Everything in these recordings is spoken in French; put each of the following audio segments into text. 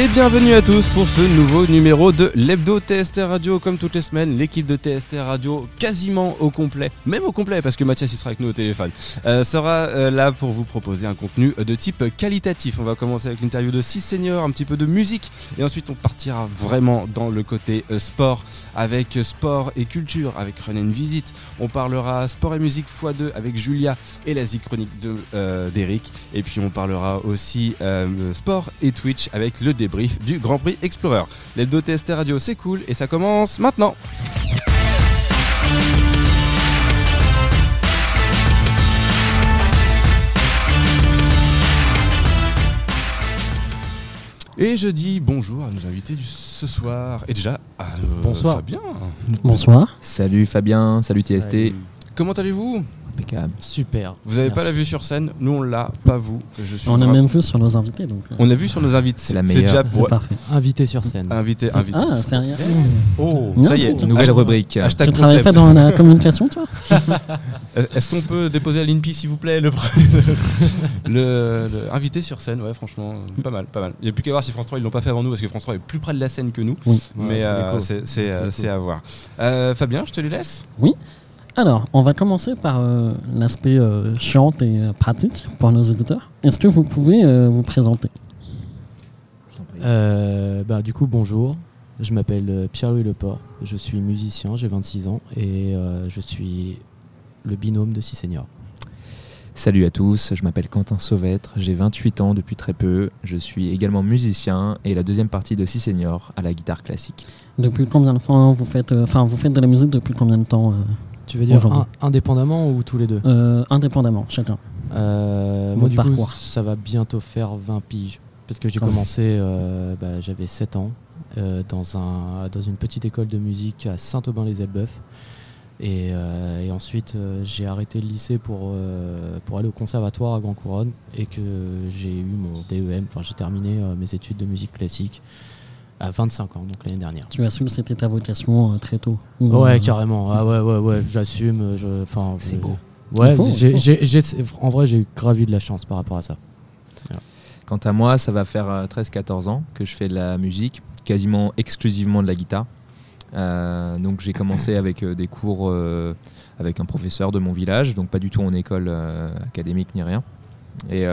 Et bienvenue à tous pour ce nouveau numéro de l'Hebdo TST Radio. Comme toutes les semaines, l'équipe de TST Radio quasiment au complet, même au complet parce que Mathias il sera avec nous au téléphone, euh, sera euh, là pour vous proposer un contenu de type qualitatif. On va commencer avec l'interview de 6 seniors, un petit peu de musique et ensuite on partira vraiment dans le côté euh, sport avec sport et culture avec René Visite. On parlera sport et musique x2 avec Julia et la Z chronique d'Eric. et puis on parlera aussi sport et Twitch avec le débrief du Grand Prix Explorer. L'hebdo TST Radio, c'est cool et ça commence maintenant. Et je dis bonjour à nos invités du ce soir. Et déjà, à Bonsoir. Fabien. Bonsoir. Salut Fabien, salut TST. Comment allez-vous? Super. Vous n'avez pas la vue sur scène, nous on l'a, pas vous. Je suis on a même vu sur nos invités. Donc... Euh. On a vu sur nos invités. C'est la meilleure. Déjà pour... parfait. Invité sur scène. Invité, invité. Ah, c'est rien. Oh, ça y est, nouvelle rubrique. Hashtag tu travailles pas dans la communication, toi Est-ce qu'on peut déposer à l'INPI, s'il vous plaît, le, le, invité sur scène? Ouais, franchement, pas mal, pas mal. Il n'y a plus qu'à voir si France 3 ils l'ont pas fait avant nous, parce que France 3 est plus près de la scène que nous. Oui. Mais euh, c'est euh, à voir. Fabien, je te les laisse? Oui. Alors, on va commencer par euh, l'aspect euh, chiant et euh, pratique pour nos éditeurs. Est-ce que vous pouvez vous présenter? Bah, Du coup, bonjour. Je m'appelle Pierre-Louis Leport. Je suis musicien, j'ai 26 ans et je suis le binôme de Six Salut à tous, je m'appelle Quentin Sauvêtre, j'ai 28 ans depuis très peu. Je suis également musicien et la deuxième partie de Six à la guitare classique. Depuis combien de temps vous faites, enfin, vous faites de la musique depuis combien de temps tu veux dire indépendamment ou tous les deux euh, Indépendamment, chacun. Euh, moi, du coup, ça va bientôt faire 20 piges. Parce que j'ai commencé, euh, bah, j'avais 7 ans, dans, un, dans une petite école de musique à Saint-Aubin-les-Elbeuf. Et, ensuite, j'ai arrêté le lycée pour, pour aller au conservatoire à Grand Couronne et que j'ai eu mon DEM, enfin j'ai terminé mes études de musique classique à 25 ans, donc l'année dernière. Tu assumes c'était ta vocation euh, très tôt Ouais, euh, carrément. Ah ouais, ouais, ouais, j'assume. c'est beau. Ouais, en vrai, j'ai eu grave de la chance par rapport à ça. Quant à moi, ça va faire 13-14 euh, ans que je fais de la musique, quasiment exclusivement de la guitare. donc j'ai commencé avec des cours avec un professeur de mon village, donc pas du tout en école académique ni rien. Et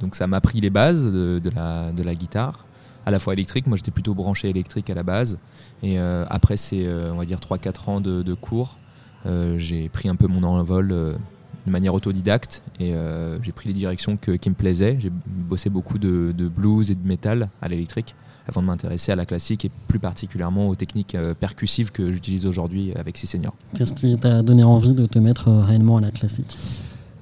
donc ça m'a pris les bases de, la, de la guitare à la fois électrique. Moi, j'étais plutôt branché électrique à la base. Et euh, après ces, euh, on va dire, 3-4 ans de, cours, euh, j'ai pris un peu mon envol de manière autodidacte et j'ai pris les directions qui me plaisaient. J'ai bossé beaucoup de, blues et de métal à l'électrique avant de m'intéresser à la classique et plus particulièrement aux techniques percussives que j'utilise aujourd'hui avec six seniors. Qu'est-ce qui t'a donné envie de te mettre réellement à la classique?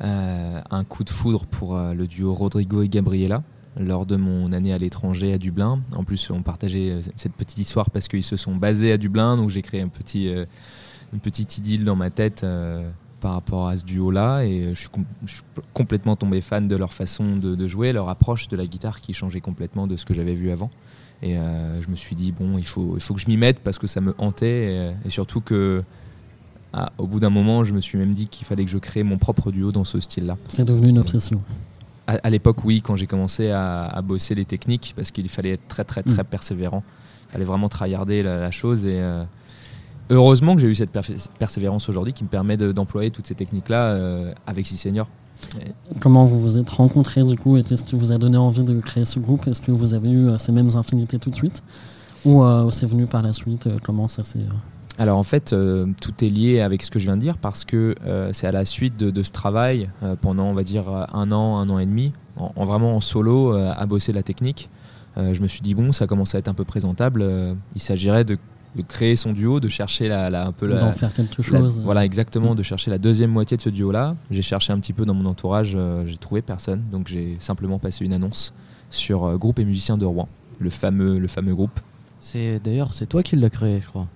Un coup de foudre pour le duo Rodrigo et Gabriela lors de mon année à l'étranger à Dublin. En plus, on partageait euh, cette petite histoire parce qu'ils se sont basés à Dublin, donc j'ai créé un petit, euh, une petite idylle dans ma tête euh, par rapport à ce duo-là. Et je suis, complètement tombé fan de leur façon de, jouer, leur approche de la guitare qui changeait complètement de ce que j'avais vu avant. Et je me suis dit, bon, il faut, il faut que je m'y mette parce que ça me hantait et, surtout que. Ah, au bout d'un moment, je me suis même dit qu'il fallait que je crée mon propre duo dans ce style-là. C'est devenu une obsession à, l'époque, oui, quand j'ai commencé à, bosser les techniques, parce qu'il fallait être très, très, très mm. persévérant. Il fallait vraiment tryharder la, la chose. Et euh, heureusement que j'ai eu cette persévérance aujourd'hui qui me permet d'employer toutes ces techniques-là euh, avec six seniors. Comment vous vous êtes rencontrés du coup et qu'est-ce qui vous a donné envie de créer ce groupe? Est-ce que vous avez eu euh, ces mêmes infinités tout de suite? Ou c'est venu par la suite Comment ça s'est alors en fait, euh, tout est lié avec ce que je viens de dire parce que euh, c'est à la suite de, ce travail euh, pendant, on va dire, un an, un an et demi, en, vraiment en solo, à bosser la technique. je me suis dit bon, ça commence à être un peu présentable. il s'agirait de, créer son duo, de chercher la, un peu d'en faire quelque chose. voilà, exactement, de chercher la deuxième moitié de ce duo-là. J'ai cherché un petit peu dans mon entourage, j'ai trouvé personne, donc j'ai simplement passé une annonce sur Groupe et musiciens de Rouen, le fameux, le fameux groupe. C'est d'ailleurs c'est toi qui l'as créé, je crois.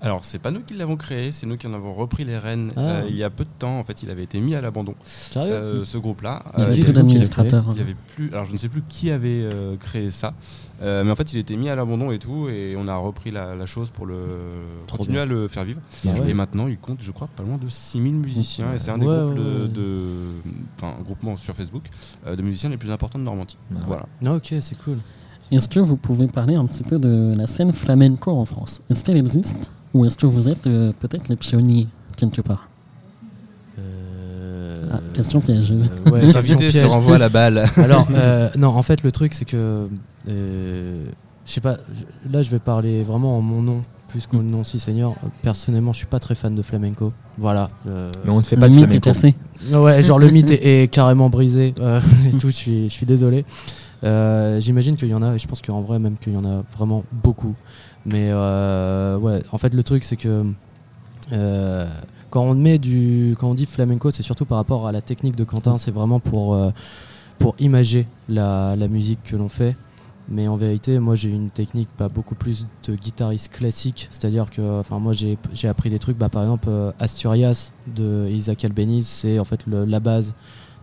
Alors, c'est pas nous qui l'avons créé, c'est nous qui en avons repris les rênes ah. euh, il y a peu de temps. En fait, il avait été mis à l'abandon. Euh, ce groupe-là. Il n'y avait plus d'administrateur. Il y avait plus. Alors, je ne sais plus qui avait euh, créé ça, mais en fait, il était mis à l'abandon et tout, et on a repris la, chose pour le continuer à le faire vivre. Et maintenant, il compte, je crois, pas loin de 6000 musiciens, et c'est un des groupes de, enfin, un groupement sur Facebook de musiciens les plus importants de Normandie. Voilà. Ah, ok, c'est cool. Est-ce que vous pouvez parler un petit peu de la scène flamenco en France? Est-ce qu'elle existe? Ou est-ce que vous êtes peut-être les pionniers quelque part ah, question piège. Euh, ouais, se renvoie la balle. Alors, non, en fait, le truc, c'est que. je sais pas, là, je vais parler vraiment en mon nom plus qu'au nom si seigneur. Personnellement, je suis pas très fan de flamenco. Voilà. Mais on ne fait pas de mythe flamenco. Est cassé. Ouais, genre le mythe est, carrément brisé et tout. Je suis, je suis désolé. Euh, j'imagine qu'il y en a, et je pense qu'en vrai, même qu'il y en a vraiment beaucoup. Mais euh, ouais, en fait, le truc, c'est que euh, quand on met du, quand on dit flamenco, c'est surtout par rapport à la technique de Quentin. C'est vraiment pour pour imager la, la musique que l'on fait. Mais en vérité, moi j'ai une technique pas beaucoup plus de guitariste classique. C'est-à-dire que moi j'ai appris des trucs, bah, par exemple Asturias de Isaac Albeniz, c'est en fait la base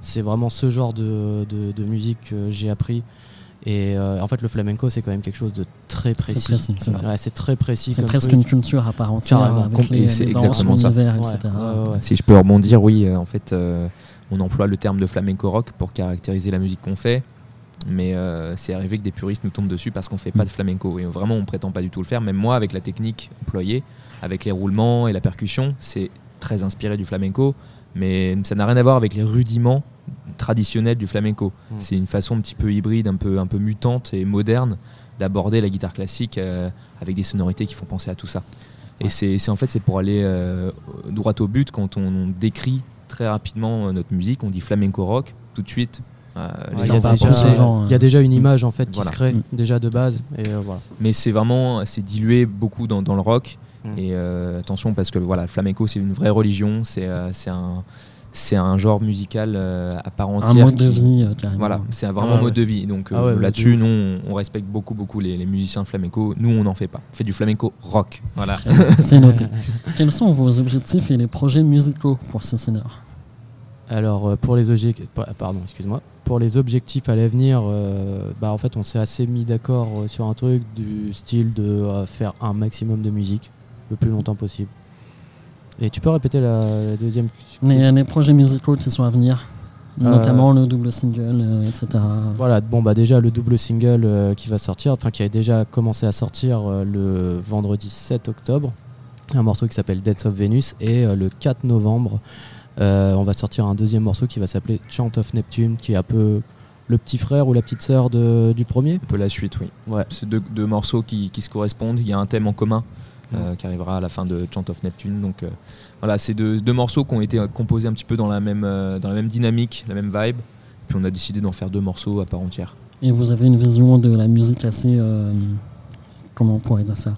c'est vraiment ce genre de, de, musique que j'ai appris. Et euh, en fait, le flamenco, c'est quand même quelque chose de très précis. C'est très précis. C'est presque une culture à part entière. c'est exactement ça. etc. si je peux rebondir, oui, euh, en fait, euh, on emploie le terme de flamenco rock pour caractériser la musique qu'on fait. Mais c'est arrivé que des puristes nous tombent dessus parce qu'on fait pas de flamenco. Et vraiment, on prétend pas du tout le faire. Même moi, avec la technique employée, avec les roulements et la percussion, c'est très inspiré du flamenco. Mais ça n'a rien à voir avec les rudiments traditionnel du flamenco. Mm. C'est une façon un petit peu hybride, un peu, un peu mutante et moderne d'aborder la guitare classique euh, avec des sonorités qui font penser à tout ça. Et c'est en fait c'est pour aller euh, droit au but quand on, décrit très rapidement euh, notre musique, on dit flamenco rock, tout de suite. Il, y a déjà, une image en fait qui se crée mm. déjà de base. Et, voilà. Mais c'est vraiment c'est dilué beaucoup dans, dans le rock. Mm. Et attention parce que voilà, le flamenco c'est une vraie religion, c'est un c'est un genre musical euh, à part entière. Un mode de vie, euh. Voilà, c'est vraiment un mode de vie. Donc ah euh, là-dessus, nous, on, respecte beaucoup, beaucoup les, musiciens flamenco. Nous, on n'en fait pas. On fait du flamenco rock. Voilà. c'est noté. Quels sont vos objectifs et les projets musicaux pour Cincinnati Alors, pour les objectifs, pardon, excuse-moi. Pour les objectifs à l'avenir, bah, en fait, on s'est assez mis d'accord sur un truc du style de faire un maximum de musique le plus longtemps possible. Et tu peux répéter la, deuxième les, les projets musicaux qui sont à venir euh, notamment le double single, euh, etc. Voilà, bon bah déjà le double single euh, qui va sortir, enfin qui a déjà commencé à sortir le vendredi 7 octobre, un morceau qui s'appelle Death of Venus, et le 4 novembre, on va sortir un deuxième morceau qui va s'appeler Chant of Neptune, qui est un peu le petit frère ou la petite sœur du premier. Un peu la suite, oui. Ouais. C'est deux, deux, morceaux qui, qui se correspondent, il y a un thème en commun. Euh, qui arrivera à la fin de Chant of Neptune. Donc euh, voilà, c'est deux, deux, morceaux qui ont été composés un petit peu dans la même, euh, dans la même dynamique, la même vibe. Puis on a décidé d'en faire deux morceaux à part entière. Et vous avez une vision de la musique assez, comment on pourrait dire ça,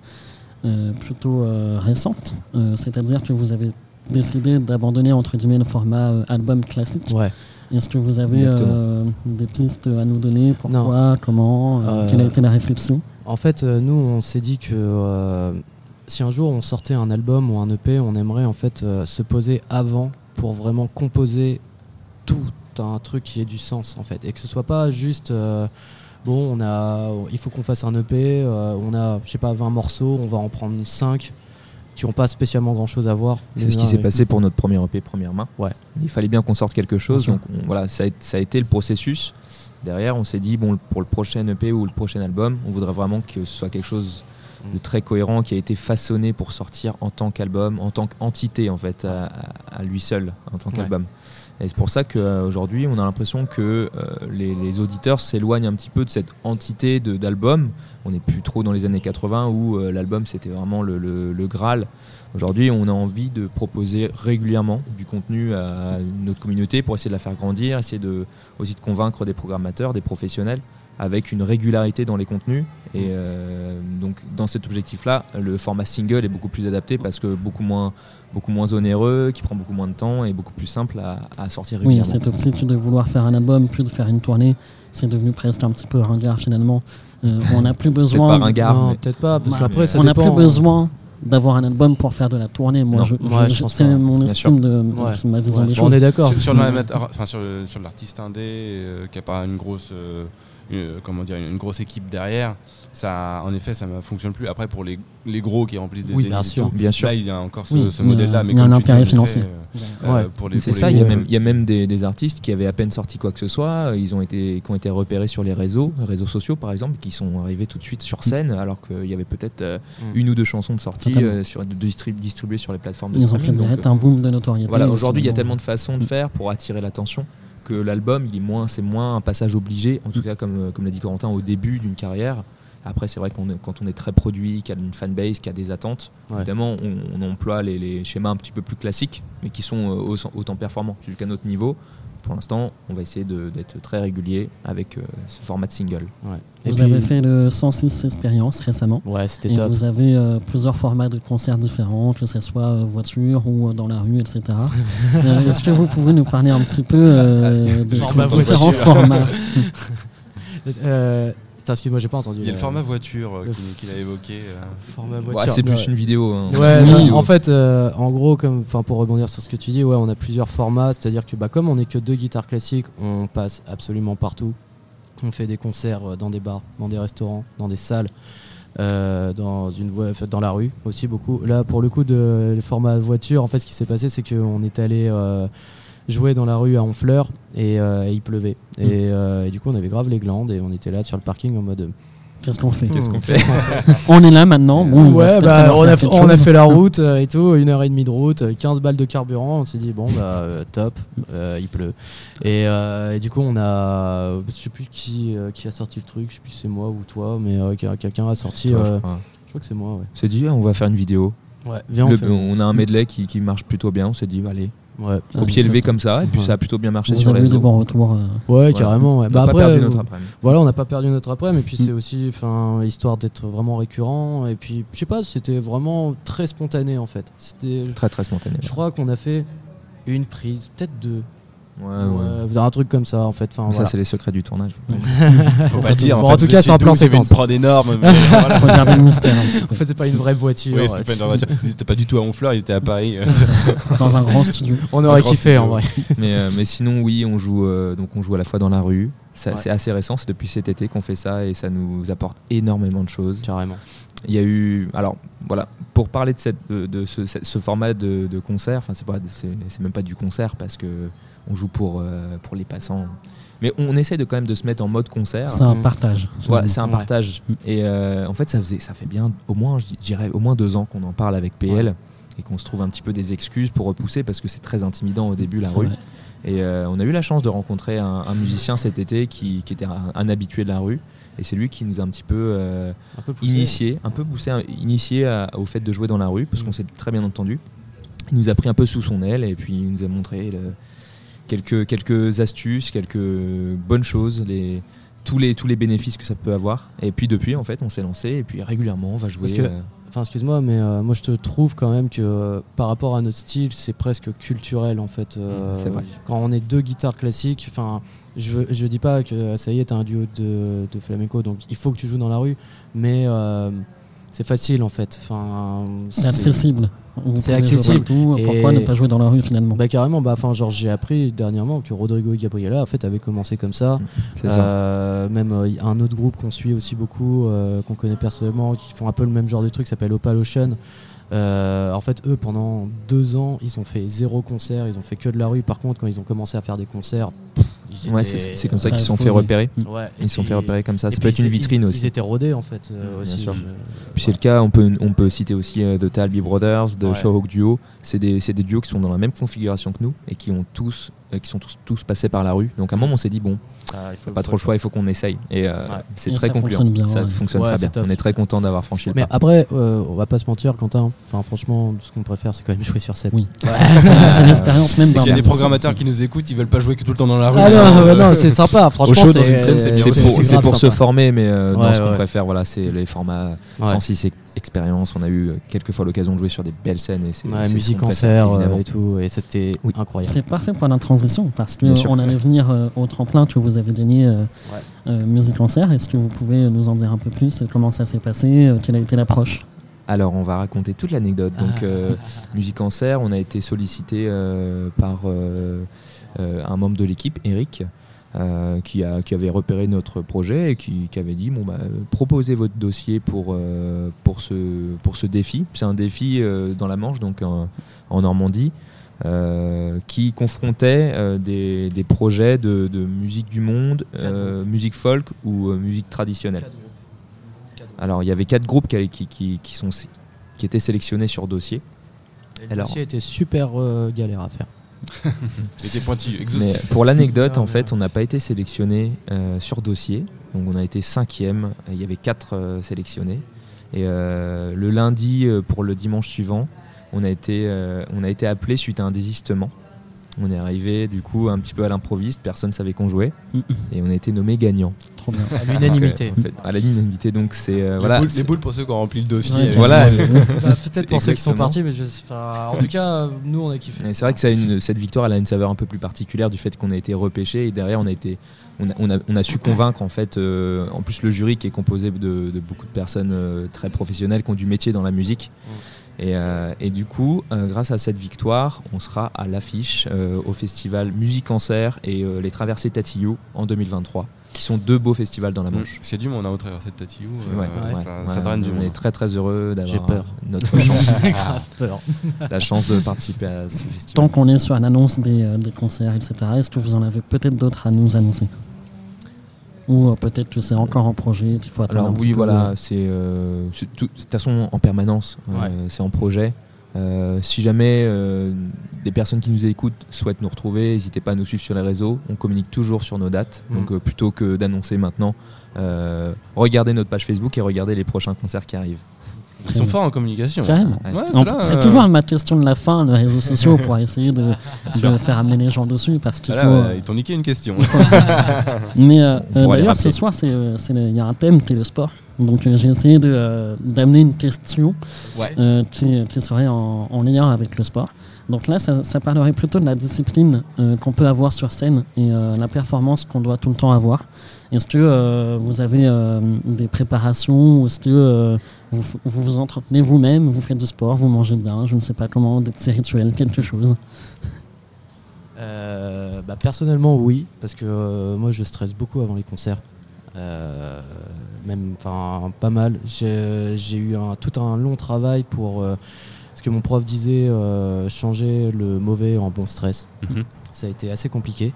plutôt récente. C'est-à-dire que vous avez décidé d'abandonner entre guillemets le format album classique. Ouais. Est-ce que vous avez des pistes à nous donner? Pourquoi? Comment? Quelle a été la réflexion? En fait, nous, on s'est dit que si un jour on sortait un album ou un EP, on aimerait en fait euh, se poser avant pour vraiment composer tout un truc qui ait du sens en fait. Et que ce soit pas juste euh, bon on a il faut qu'on fasse un EP euh, on a je sais pas 20 morceaux on va en prendre 5 qui n'ont pas spécialement grand chose à voir c'est ce qui s'est passé pour notre premier EP première main. Ouais. Il fallait bien qu'on sorte quelque chose donc voilà ça a, ça a, été le processus. Derrière on s'est dit bon pour le prochain EP ou le prochain album on voudrait vraiment que ce soit quelque chose de très cohérent qui a été façonné pour sortir en tant qu'album, en tant qu'entité en fait, à, lui seul, en tant qu'album. Et c'est pour ça qu'aujourd'hui, on a l'impression que euh, les, auditeurs s'éloignent un petit peu de cette entité d'album. On n'est plus trop dans les années 80 où euh, l'album c'était vraiment le, Graal. Aujourd'hui, on a envie de proposer régulièrement du contenu à notre communauté pour essayer de la faire grandir, essayer aussi de convaincre des programmateurs, des professionnels avec une régularité dans les contenus. Et euh, donc dans cet objectif-là, le format single est beaucoup plus adapté parce que beaucoup moins, beaucoup moins onéreux, qui prend beaucoup moins de temps et beaucoup plus simple à, sortir régulièrement. Oui, cet objectif de vouloir faire un album plus de faire une tournée, c'est devenu presque un petit peu ringard finalement. Euh, on n'a plus besoin. peut-être pas ringard, peut-être pas, parce qu'après ça On n'a plus besoin d'avoir un album pour faire de la tournée. Moi, je, c'est mon estime de ma vision des choses. On est d'accord. Sur, sur l'artiste indé, euh, qui n'a pas une grosse comment dire, une grosse équipe derrière, ça, en effet, ça ne fonctionne plus. Après, pour les, les gros qui remplissent des oui, bien sûr, bien sûr. Là, il y a encore ce, modèle-là. Mais il y a un intérêt financier. c'est ça, il y, a même, il y a même des, des, artistes qui avaient à peine sorti quoi que ce soit, ils ont été, qui ont été repérés sur les réseaux, réseaux sociaux par exemple, qui sont arrivés tout de suite sur scène, alors qu'il y avait peut-être euh, mm. une ou deux chansons de sortie euh, sur, de distribuées sur les plateformes de ils streaming. Ont fait un boom de notoriété. Voilà, aujourd'hui, il y a tellement de façons de faire pour attirer l'attention que l'album, il est moins, c'est moins un passage obligé, en tout cas comme, comme l'a dit Corentin, au début d'une carrière. Après, c'est vrai qu'on quand on est très produit, qu'il y a une fanbase, qu'il y a des attentes, évidemment, on, emploie les, schémas un petit peu plus classiques, mais qui sont euh, autant performants jusqu'à notre niveau. Pour l'instant, on va essayer d'être très régulier avec euh, ce format de single. Vous avez fait le 106 Expérience récemment. Ouais, c'était top. Vous avez euh, plusieurs formats de concerts différents, que ce soit voiture ou dans la rue, etc. Est-ce que vous pouvez nous parler un petit peu de ces différents formats? excuse-moi, j'ai pas entendu. Il y a le format voiture euh, qu'il a évoqué. Euh. Format voiture. c'est plus une vidéo. Hein. Ouais, en fait, euh, en gros, comme, pour rebondir sur ce que tu dis, ouais, on a plusieurs formats. C'est-à-dire que bah, comme on n'est que deux guitares classiques, on passe absolument partout. On fait des concerts dans des bars, dans des restaurants, dans des salles. dans, une dans la rue aussi beaucoup. Là, pour le coup, de le format voiture, en fait, ce qui s'est passé, c'est qu'on est allé jouer dans la rue à Honfleur et, euh, il pleuvait. Mm. Euh, et, du coup, on avait grave les glandes et on était là sur le parking en mode. Qu'est-ce qu'on fait Qu'est-ce qu'on fait On est là maintenant. Bon, ouais, bah, on, a, on a, fait la route euh, et tout, une heure et demie de route, 15 balles de carburant. On s'est dit, bon, bah, top, il pleut. Et, du coup, on a. Je sais plus qui, qui a sorti le truc, je sais plus si c'est moi ou toi, mais quelqu'un a sorti. je, crois. que c'est moi, ouais. C'est dit, on va faire une vidéo. Ouais, on, a un medley qui, qui marche plutôt bien. On s'est dit, allez, Ouais. Au pied levé comme ça, et puis ça a plutôt bien marché sur les réseaux. bons retours. Euh. Ouais, carrément. Ouais. Bah après, perdu notre après voilà, on n'a pas perdu notre après, mais puis c'est mm. aussi, enfin, histoire d'être vraiment récurrent. Et puis, je sais pas, c'était vraiment très spontané en fait. C'était très très spontané. Je crois qu'on a fait une prise, peut-être deux, Ouais, ouais. Un truc comme ça en fait. Enfin, ça, c'est les secrets du tournage. Faut pas le dire. en, tout cas, c'est un plan séquence. une prod énorme. Mais voilà. En fait, c'est pas une vraie voiture. Oui, c'était pas une vraie voiture. Ils étaient pas du tout à Honfleur, ils étaient à Paris. dans un grand studio. On aurait kiffé en vrai. Mais, euh, mais sinon, oui, on joue, euh, donc on joue à la fois dans la rue. C'est assez récent, c'est depuis cet été qu'on fait ça et ça nous apporte énormément de choses. Carrément. Il y a eu. Alors, voilà, pour parler de, cette, de, ce, ce, format de, de concert, enfin, c'est même pas du concert parce que on joue pour, euh, pour les passants. Mais on essaie de quand même de se mettre en mode concert. C'est un partage. Voilà, c'est un partage. Et euh, en fait, ça, faisait, ça fait bien au moins, je dirais, au moins deux ans qu'on en parle avec PL et qu'on se trouve un petit peu des excuses pour repousser parce que c'est très intimidant au début la rue. Et euh, on a eu la chance de rencontrer un, musicien cet été qui, qui était un, habitué de la rue. Et c'est lui qui nous a un petit peu, un peu initié, un peu poussé, initié au fait de jouer dans la rue, parce mm. qu'on s'est très bien entendu. Il nous a pris un peu sous son aile et puis il nous a montré le, quelques, quelques astuces, quelques bonnes choses, les, tous, les, tous les bénéfices que ça peut avoir. Et puis depuis, en fait, on s'est lancé et puis régulièrement, on va jouer. Euh, enfin, excuse-moi, mais euh, moi je te trouve quand même que euh, par rapport à notre style, c'est presque culturel en fait. c'est vrai. Quand on est deux guitares classiques, enfin, je, je dis pas que ça y est, t'as un duo de, de flamenco, donc il faut que tu joues dans la rue, mais c'est facile en fait. Enfin, c'est accessible. C'est accessible. Pourquoi ne pas jouer dans la rue finalement Bah carrément. Bah enfin genre j'ai appris dernièrement que Rodrigo et Gabriela en fait avaient commencé comme ça. Euh, même euh, un autre groupe qu'on suit aussi beaucoup, euh, qu'on connaît personnellement, qui font un peu le même genre de truc, s'appelle Opal Ocean. En fait, eux, pendant deux ans, ils ont fait zéro concert, ils ont fait que de la rue. Par contre, quand ils ont commencé à faire des concerts, Ouais, c'est comme ça qu'ils se sont fait repérer. ils se sont fait repérer comme ça. Ça peut être une vitrine aussi. Ils étaient rodés en fait. Euh, aussi, Puis c'est le cas, on peut, on peut citer aussi euh, The Talby Brothers, The Shawhawk Duo. C'est des, des, duos qui sont dans la même configuration que nous et qui, ont tous, euh, qui sont tous, tous passés par la rue. Donc à un moment, on s'est dit, bon, ah, il faut pas trop le choix, il faut qu'on essaye. Et euh, c'est très concluant. ça fonctionne très bien. On est très content d'avoir franchi le Mais après, euh, on va pas se mentir, Quentin. Enfin, franchement, ce qu'on préfère, c'est quand même jouer sur scène. Oui. c'est l'expérience même. S'il y a des programmateurs qui nous écoutent, ils veulent pas jouer que tout le temps dans la rue. Ah non, c'est sympa. Franchement, c'est pour, se former, mais euh, ce qu'on préfère, voilà, c'est les formats 106 expérience. On a eu quelques fois l'occasion de jouer sur des belles scènes et c'est musique concert et tout et c'était incroyable. C'est parfait pour la transition parce qu'on allait venir au tremplin que vous avez donné euh, euh, Musique Concert. Est-ce que vous pouvez nous en dire un peu plus Comment ça s'est passé Quelle a été l'approche? Alors, on va raconter toute l'anecdote. Donc, euh, Musique en serre, on a été sollicité par un membre de l'équipe, Eric, qui, a, qui avait repéré notre projet et qui, avait dit bon, bah, proposez votre dossier pour, pour, ce, pour ce défi. C'est un défi dans la Manche, donc en Normandie. Euh, qui confrontait euh, des, des, projets de, de, musique du monde, euh, musique folk ou musique traditionnelle. Alors il y avait quatre groupes qui, qui, qui, sont, qui étaient sélectionnés sur dossier. le dossier était super galère à faire. était pointu, pour l'anecdote, en fait, on n'a pas été sélectionné sur dossier. Donc on a été cinquième. Il y avait quatre sélectionnés. Et le lundi pour le dimanche suivant, on a été, euh, on a été appelé suite à un désistement. On est arrivé du coup un petit peu à l'improviste, personne ne savait qu'on jouait et on a été nommé gagnant. Trop bien. À l'unanimité. à l'unanimité, donc c'est euh, voilà. les boules pour ceux qui ont rempli le dossier. voilà. Bah, peut-être pour ceux qui sont partis, mais en tout cas, nous on a kiffé. C'est vrai que ça une, cette victoire, elle a une saveur un peu plus particulière du fait qu'on a été repêché et derrière on a été, on a, on a, su convaincre en fait, euh, en plus le jury qui est composé de, beaucoup de personnes très professionnelles qui ont du métier dans la musique. Euh, et, du coup, euh, grâce à cette victoire, on sera à l'affiche euh, au festival Musique en Serre et les Traversées Tatillou en 2023 qui sont deux beaux festivals dans la Manche. C'est du monde hein, au traversées de Tatillou. ça, draine du On est très très heureux d'avoir notre chance, peur. la chance de participer à ce festival. Tant qu'on est sur l'annonce des, des concerts, etc., est-ce que vous en avez peut-être d'autres à nous annoncer? Ou euh, peut-être que c'est encore en projet, qu'il faut attendre Alors oui, voilà, c'est euh, de toute façon en permanence, euh, c'est en projet. si jamais des personnes qui nous écoutent souhaitent nous retrouver, n'hésitez pas à nous suivre sur les réseaux. On communique toujours sur nos dates. Mm. Donc plutôt que d'annoncer maintenant, regardez notre page Facebook et regardez les prochains concerts qui arrivent. Ils sont forts en communication. c'est toujours ma question de la fin, les réseaux sociaux, pour essayer de, faire amener les gens dessus. Parce qu'il faut. ils t'ont niqué une question. Mais euh, euh, d'ailleurs, ce soir, euh, il y a un thème qui est le sport. Donc j'ai essayé d'amener une question qui, serait en, en, lien avec le sport. Donc là, ça, parlerait plutôt de la discipline qu'on peut avoir sur scène et la performance qu'on doit tout le temps avoir. Est-ce que euh, vous avez euh, des préparations Est-ce que euh, vous, vous, entretenez vous-même Vous faites du sport Vous mangez bien Je ne sais pas comment, des petits rituels, quelque chose? Bah, Personnellement, oui, parce que moi, je stresse beaucoup avant les concerts. même, enfin, pas mal. J'ai eu tout un long travail pour ce que mon prof disait, changer le mauvais en bon stress. Mhm. Ça a été assez compliqué.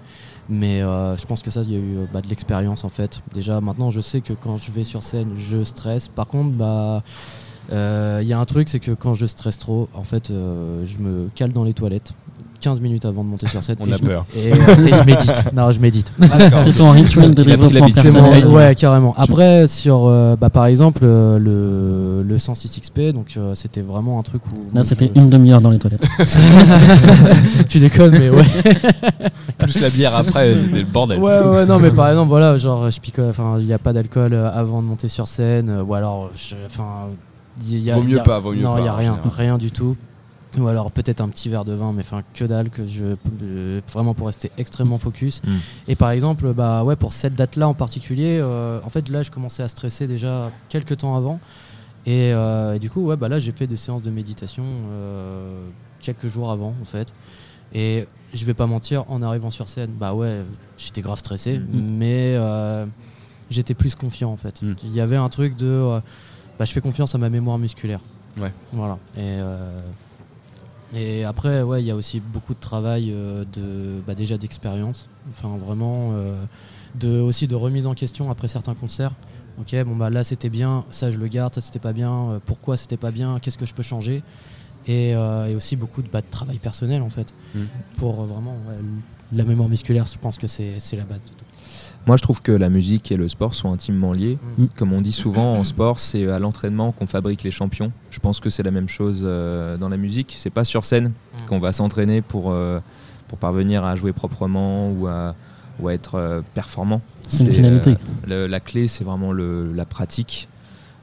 Mais euh, je pense que ça, il y a eu euh, bah, de l'expérience en fait. Déjà, maintenant, je sais que quand je vais sur scène, je stresse. Par contre, bah, euh, il y a un truc, c'est que quand je stresse trop, en fait, je me cale dans les toilettes 15 minutes avant de monter sur scène. On a peur. et, je médite. Non, je médite. C'est ton rituel de développement personnel. Ouais, carrément. Après, sur, bah, par exemple, le, le 106 XP, donc c'était vraiment un truc où. Là, c'était une demi-heure dans les toilettes. tu déconnes, mais ouais. Plus la bière après, c'était le bordel. Ouais, ouais, non, mais par exemple, voilà, genre, je pique, enfin, il n'y a pas d'alcool avant de monter sur scène, ou alors, enfin. Y a, vaut mieux pas, vaut mieux non, pas. Non, il n'y a rien, rien du tout. Ou alors peut-être un petit verre de vin, mais enfin que dalle, que je vraiment pour rester extrêmement focus. Mm. Et par exemple, bah ouais, pour cette date-là en particulier, euh, en fait là, je commençais à stresser déjà quelques temps avant. Et, euh, du coup, ouais, bah là, j'ai fait des séances de méditation euh, quelques jours avant, en fait. Et je vais pas mentir, en arrivant sur scène, bah ouais, j'étais grave stressé, mm. mais j'étais plus confiant en fait. Mm. Il y avait un truc de, bah, je fais confiance à ma mémoire musculaire. Ouais. Voilà. Et et après, ouais, il y a aussi beaucoup de travail euh, de, bah, déjà d'expérience, enfin vraiment, euh, de, aussi de remise en question après certains concerts. Ok, bon bah là c'était bien, ça je le garde, ça c'était pas bien, euh, pourquoi c'était pas bien, qu'est-ce que je peux changer? Et, aussi beaucoup de, bah, de, travail personnel en fait mmh. pour vraiment la mémoire musculaire. Je pense que c'est la base. De tout. Moi, je trouve que la musique et le sport sont intimement liés. Mm. Comme on dit souvent en sport, c'est à l'entraînement qu'on fabrique les champions. Je pense que c'est la même chose euh, dans la musique. C'est pas sur scène mm. qu'on va s'entraîner pour, euh, pour parvenir à jouer proprement ou à, ou à être euh, performant. C'est une finalité. la clé, c'est vraiment le, la pratique,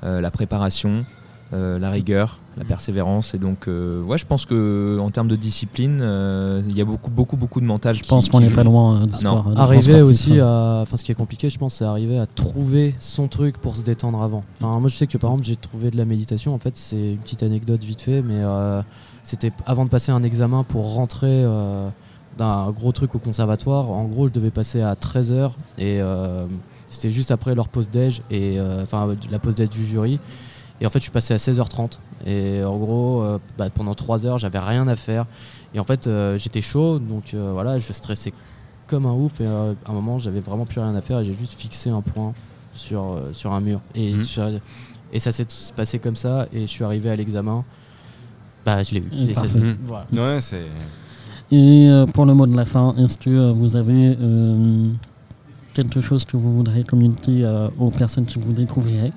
la préparation, la rigueur, la persévérance. Et donc, euh, ouais, je pense que en termes de discipline, euh, il y a beaucoup, beaucoup, beaucoup de mental. Je pense qu'on n'est pas loin euh, sport. arriver aussi à, enfin, ce qui est compliqué, je pense, c'est arriver à trouver son truc pour se détendre avant. Enfin, moi, je sais que par exemple, j'ai trouvé de la méditation. En fait, c'est une petite anecdote vite fait, mais c'était avant de passer un examen pour rentrer d'un gros truc au conservatoire. En gros, je devais passer à 13h et c'était juste après leur pause déj et enfin la pause déj du jury. Et en fait, je suis passé à 16h30. Et en gros, bah, pendant 3 heures, j'avais rien à faire. Et en fait, j'étais chaud, donc voilà, je stressais comme un ouf. Et à un moment, j'avais vraiment plus rien à faire et j'ai juste fixé un point sur, sur un mur. Et mhm. Et ça s'est passé comme ça, et je suis arrivé à l'examen, bah je l'ai eu. Et, ouais, c'est... et euh, pour le mot de la fin, est-ce que euh, vous avez euh, quelque chose que vous voudrez communiquer aux personnes qui vous découvriraient?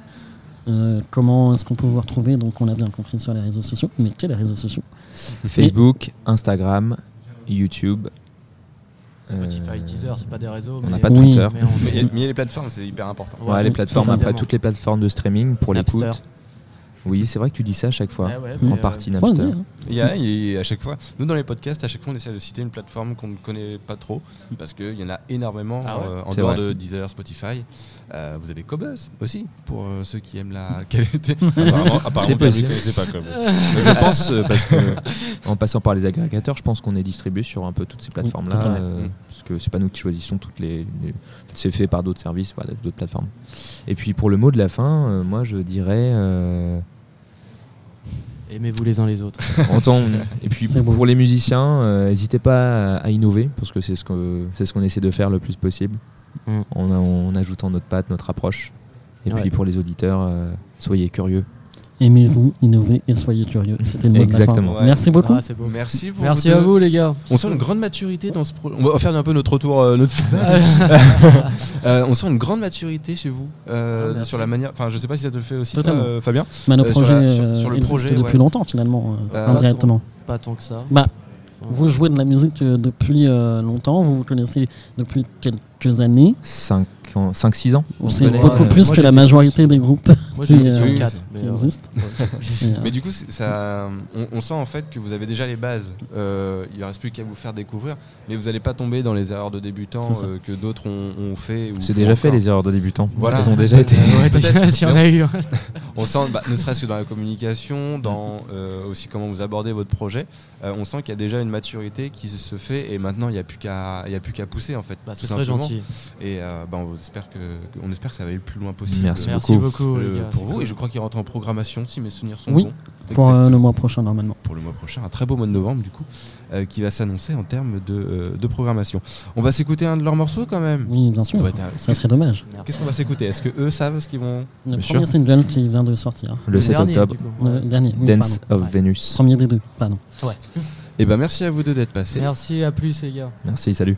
Comment est-ce qu'on peut vous retrouver? Donc on a bien compris sur les réseaux sociaux, mais quels réseaux sociaux? Facebook, Instagram, YouTube, Spotify, Deezer, c'est pas des réseaux. On n'a pas Twitter. Mais, mais, les plateformes, c'est hyper important. Ouais, les plateformes, après toutes les plateformes de streaming pour l'écoute. Oui, c'est vrai que tu dis ça à chaque fois, en partie euh, Napster. Il y, a, à chaque fois, nous dans les podcasts, à chaque fois on essaie de citer une plateforme qu'on ne connaît pas trop, parce qu'il y en a énormément ah euh, en dehors de Deezer, Spotify. Euh, vous avez Cobuzz aussi, pour ceux qui aiment la qualité. apparemment, apparemment pas je pense, parce que en passant par les agrégateurs, je pense qu'on est distribué sur un peu toutes ces plateformes-là, parce que c'est pas nous qui choisissons toutes les. C'est fait par d'autres services, d'autres plateformes. Et puis pour le mot de la fin, moi je dirais. Aimez-vous les uns les autres. et puis pour, les musiciens, euh, n'hésitez pas à, innover parce que c'est ce qu'on ce qu'on essaie de faire le plus possible mm. en, ajoutant notre patte, notre approche. Et puis pour les auditeurs, euh, soyez curieux aimez-vous, innovez et soyez curieux. C'était une Exactement. Merci beaucoup. Ah, Merci, Merci à vous les gars. On sent une grande maturité dans ce projet. On va faire un peu notre retour, euh, notre euh, on sent une grande maturité chez vous euh, ah, sur la manière. Enfin, je sais pas si ça te le fait aussi, Fabien. Mais nos projets sur, le projet depuis longtemps finalement, indirectement. Pas tant que ça. Bah, vous jouez de la musique depuis longtemps, vous vous connaissez depuis quelques années. 5 5-6 ans. C'est beaucoup plus que la majorité des groupes moi, euh, 4, mais, existent. mais du coup, ça, on, sent en fait que vous avez déjà les bases. Euh, il ne reste plus qu'à vous faire découvrir, mais vous n'allez pas tomber dans les erreurs de débutants euh, que d'autres ont, fait. C'est déjà fait les erreurs de débutants. Voilà. Elles ont déjà été. si on a eu. on sent, bah, ne serait-ce que dans la communication, dans euh, aussi comment vous abordez votre projet, on sent qu'il y a déjà une maturité qui se fait et maintenant il n'y a plus qu'à pousser en fait. Bah, c'est très gentil. Et bah, on espère que, on espère que ça va aller le plus loin possible. Merci, beaucoup, pour vous. Et je crois qu'il rentre en programmation si mes souvenirs sont bons. Pour euh, le mois prochain normalement. Pour le mois prochain, un très beau mois de novembre du coup, euh, qui va s'annoncer en termes de, euh, de, programmation. On va s'écouter un de leurs morceaux quand même. Oui, bien sûr. Ça serait dommage. Qu'est-ce qu'on va s'écouter? Est-ce que eux savent ce qu'ils vont Le premier single qui vient de sortir. Le, 7 octobre. Le dernier. Dance of Venus. Premier des deux, pardon. Ouais. Et eh ben merci à vous deux d'être passés. Merci, à plus les gars. Merci, salut.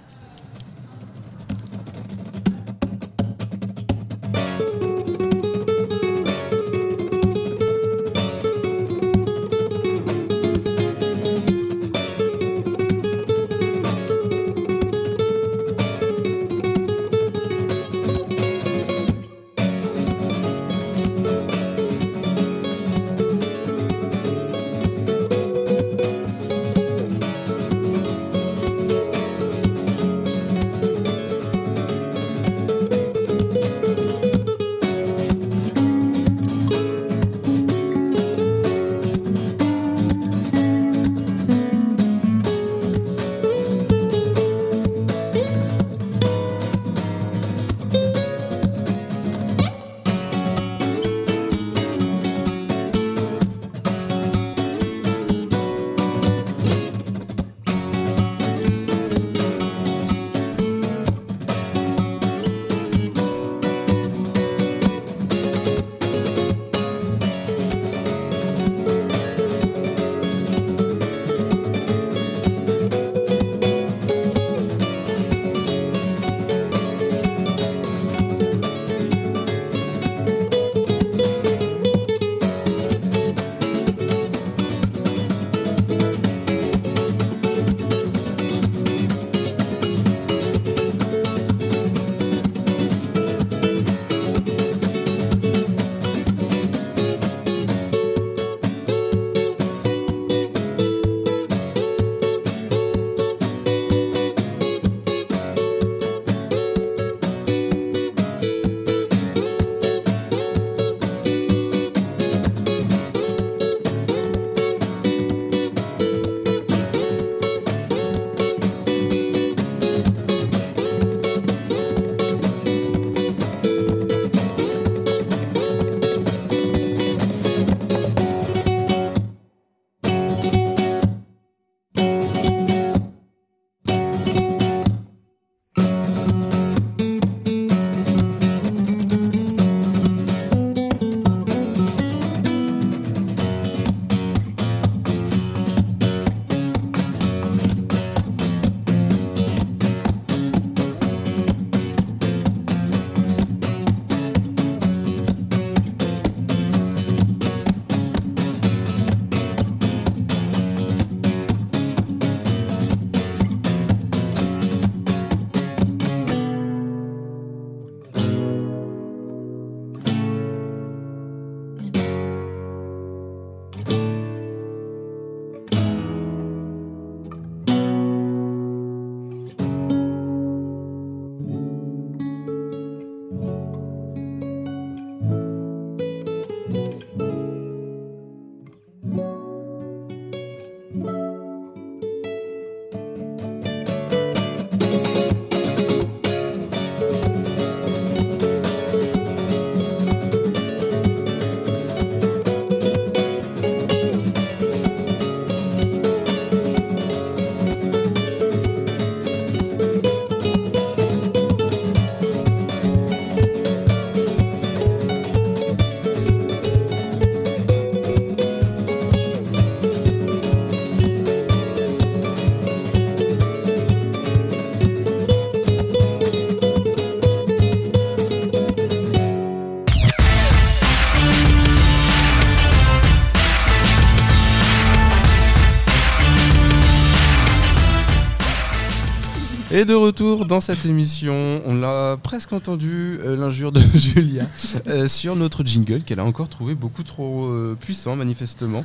De retour dans cette émission, on l'a presque entendu, euh, l'injure de Julia, euh, sur notre jingle qu'elle a encore trouvé beaucoup trop euh, puissant manifestement.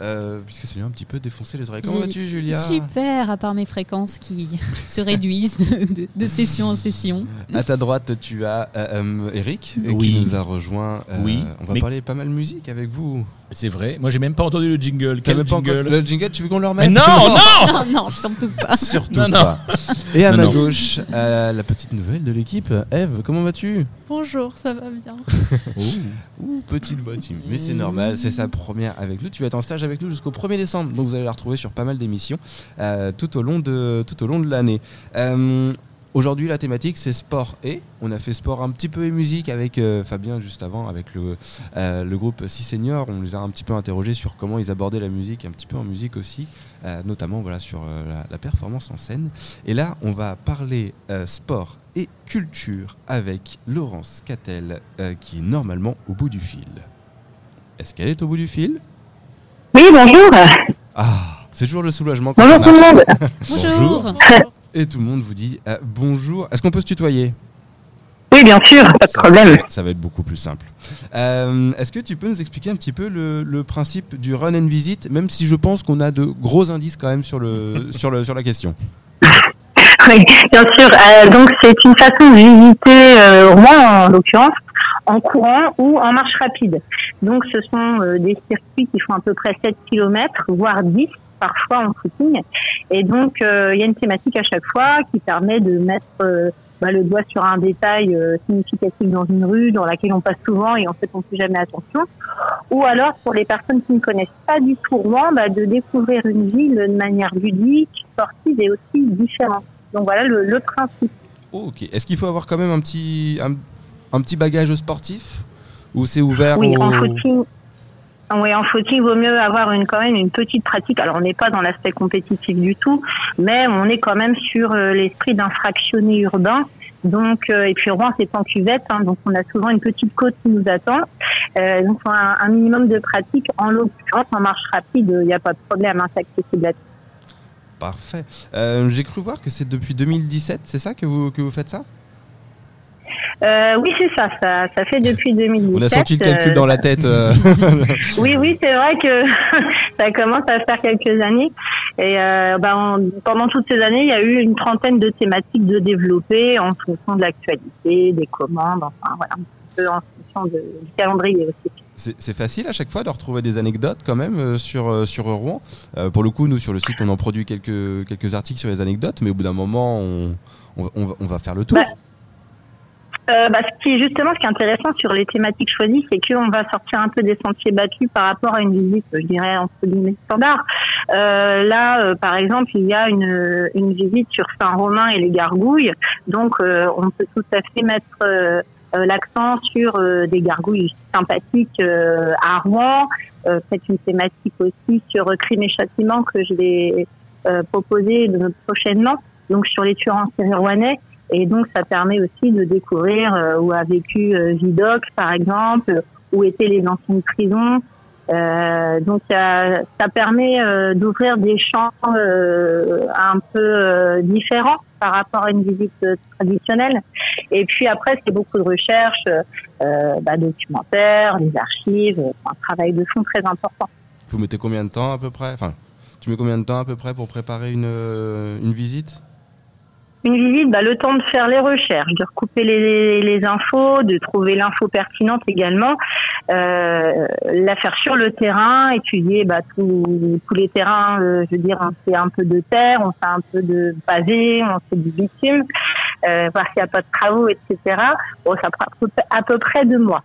Euh, puisque ça lui a un petit peu défoncé les oreilles. Comment vas-tu, Julia? Super, à part mes fréquences qui se réduisent de, session en session. À ta droite, tu as euh, Eric, qui nous a rejoint. oui. On va parler pas mal musique avec vous. C'est vrai. Moi, j'ai même pas entendu le jingle. Quel jingle Le jingle, tu veux qu'on le remette Non, non Non, non, surtout pas. Surtout pas. Et à ma gauche, euh, la petite nouvelle de l'équipe, Eve, comment vas-tu? Bonjour, ça va bien. Ouh, petite voix Mais c'est normal, c'est sa première avec nous. Tu vas être en stage avec nous jusqu'au 1er décembre, donc vous allez la retrouver sur pas mal d'émissions euh, tout au long de, tout au long de l'année. Euh, Aujourd'hui, la thématique, c'est sport et. On a fait sport un petit peu et musique avec euh, Fabien juste avant, avec le, euh, le groupe Six Seniors. On les a un petit peu interrogés sur comment ils abordaient la musique, un petit peu en musique aussi, euh, notamment voilà, sur la, performance en scène. Et là, on va parler sport et culture avec Laurence Cattel, qui est normalement au bout du fil. Est-ce qu'elle est au bout du fil? Oui, bonjour. Ah, c'est toujours le soulagement. Bonjour tout le monde. bonjour. Et tout le monde vous dit euh, bonjour. Est-ce qu'on peut se tutoyer? Oui, bien sûr, pas de problème. Ça va être beaucoup plus simple. Euh, est-ce que tu peux nous expliquer un petit peu le, principe du run and visit, même si je pense qu'on a de gros indices quand même sur, le, sur, le, sur la question? Oui, bien sûr. Euh, donc, c'est une façon de visiter Rouen, en l'occurrence, en courant ou en marche rapide. Donc, ce sont des circuits qui font à peu près 7 km, voire 10 parfois en footing. Et donc, euh, il y a une thématique à chaque fois qui permet de mettre euh, bah, le doigt sur un détail euh, significatif dans une rue dans laquelle on passe souvent et en fait on ne fait jamais attention. Ou alors, pour les personnes qui ne connaissent pas du tout Rouen, bah, de découvrir une ville de manière ludique, sportive et aussi différente. Donc voilà le, principe. ok. Est-ce qu'il faut avoir quand même un petit, un, petit bagage sportif? Ou c'est ouvert Oui, en footing. Oui, en footing, il vaut mieux avoir une, quand même une petite pratique. Alors, on n'est pas dans l'aspect compétitif du tout, mais on est quand même sur euh, l'esprit d'un fractionné urbain. Donc, euh, et puis Rouen, c'est en cuvette, hein, donc on a souvent une petite côte qui nous attend. Euh, donc, un, un, minimum de pratique. En l'occurrence, en marche rapide, il n'y a pas de problème, hein, c'est accessible Parfait. J'ai cru voir que c'est depuis 2017, c'est ça que vous, que vous faites ça? Euh, oui, c'est ça, ça, fait depuis 2017. On a senti le calcul dans la euh, tête. Euh. oui, oui, c'est vrai que ça commence à faire quelques années. Et ben, pendant toutes ces années, il y a eu une trentaine de thématiques de développer en fonction de l'actualité, des commandes, enfin voilà, un peu en fonction de, du calendrier aussi. C'est facile à chaque fois de retrouver des anecdotes quand même sur, sur Rouen. pour le coup, nous sur le site, on en produit quelques, quelques articles sur les anecdotes, mais au bout d'un moment, on, on, va, faire le tour. Bah, euh, bah, ce qui est justement ce qui est intéressant sur les thématiques choisies, c'est qu'on va sortir un peu des sentiers battus par rapport à une visite, je dirais entre guillemets standard. Euh, là, euh, par exemple, il y a une, une visite sur Saint-Romain et les gargouilles, donc euh, on peut tout à fait mettre euh, l'accent sur des gargouilles sympathiques à Rouen. C'est une thématique aussi sur crime et châtiment que je vais proposer prochainement, donc sur les tueurs en série rouennais. Et donc, ça permet aussi de découvrir euh, où a vécu euh, Vidocq, par exemple, où étaient les anciennes prisons. Euh, donc, ça, ça permet euh, d'ouvrir des champs un peu différents par rapport à une visite traditionnelle. Et puis après, c'est beaucoup de recherches, bah, documentaires, des archives, un travail de fond très important. Vous mettez combien de temps à peu près? Enfin, tu mets combien de temps à peu près pour préparer une, une visite? Une visite, bah, le temps de faire les recherches, de recouper les, infos, de trouver l'info pertinente également, euh, la faire sur le terrain, étudier bah, tous les terrains, euh, je veux dire, on fait un peu de terre, on fait un peu de pavé, on fait du bitume, euh, voir s'il n'y a pas de travaux, etc. Bon, ça prend à peu près deux mois.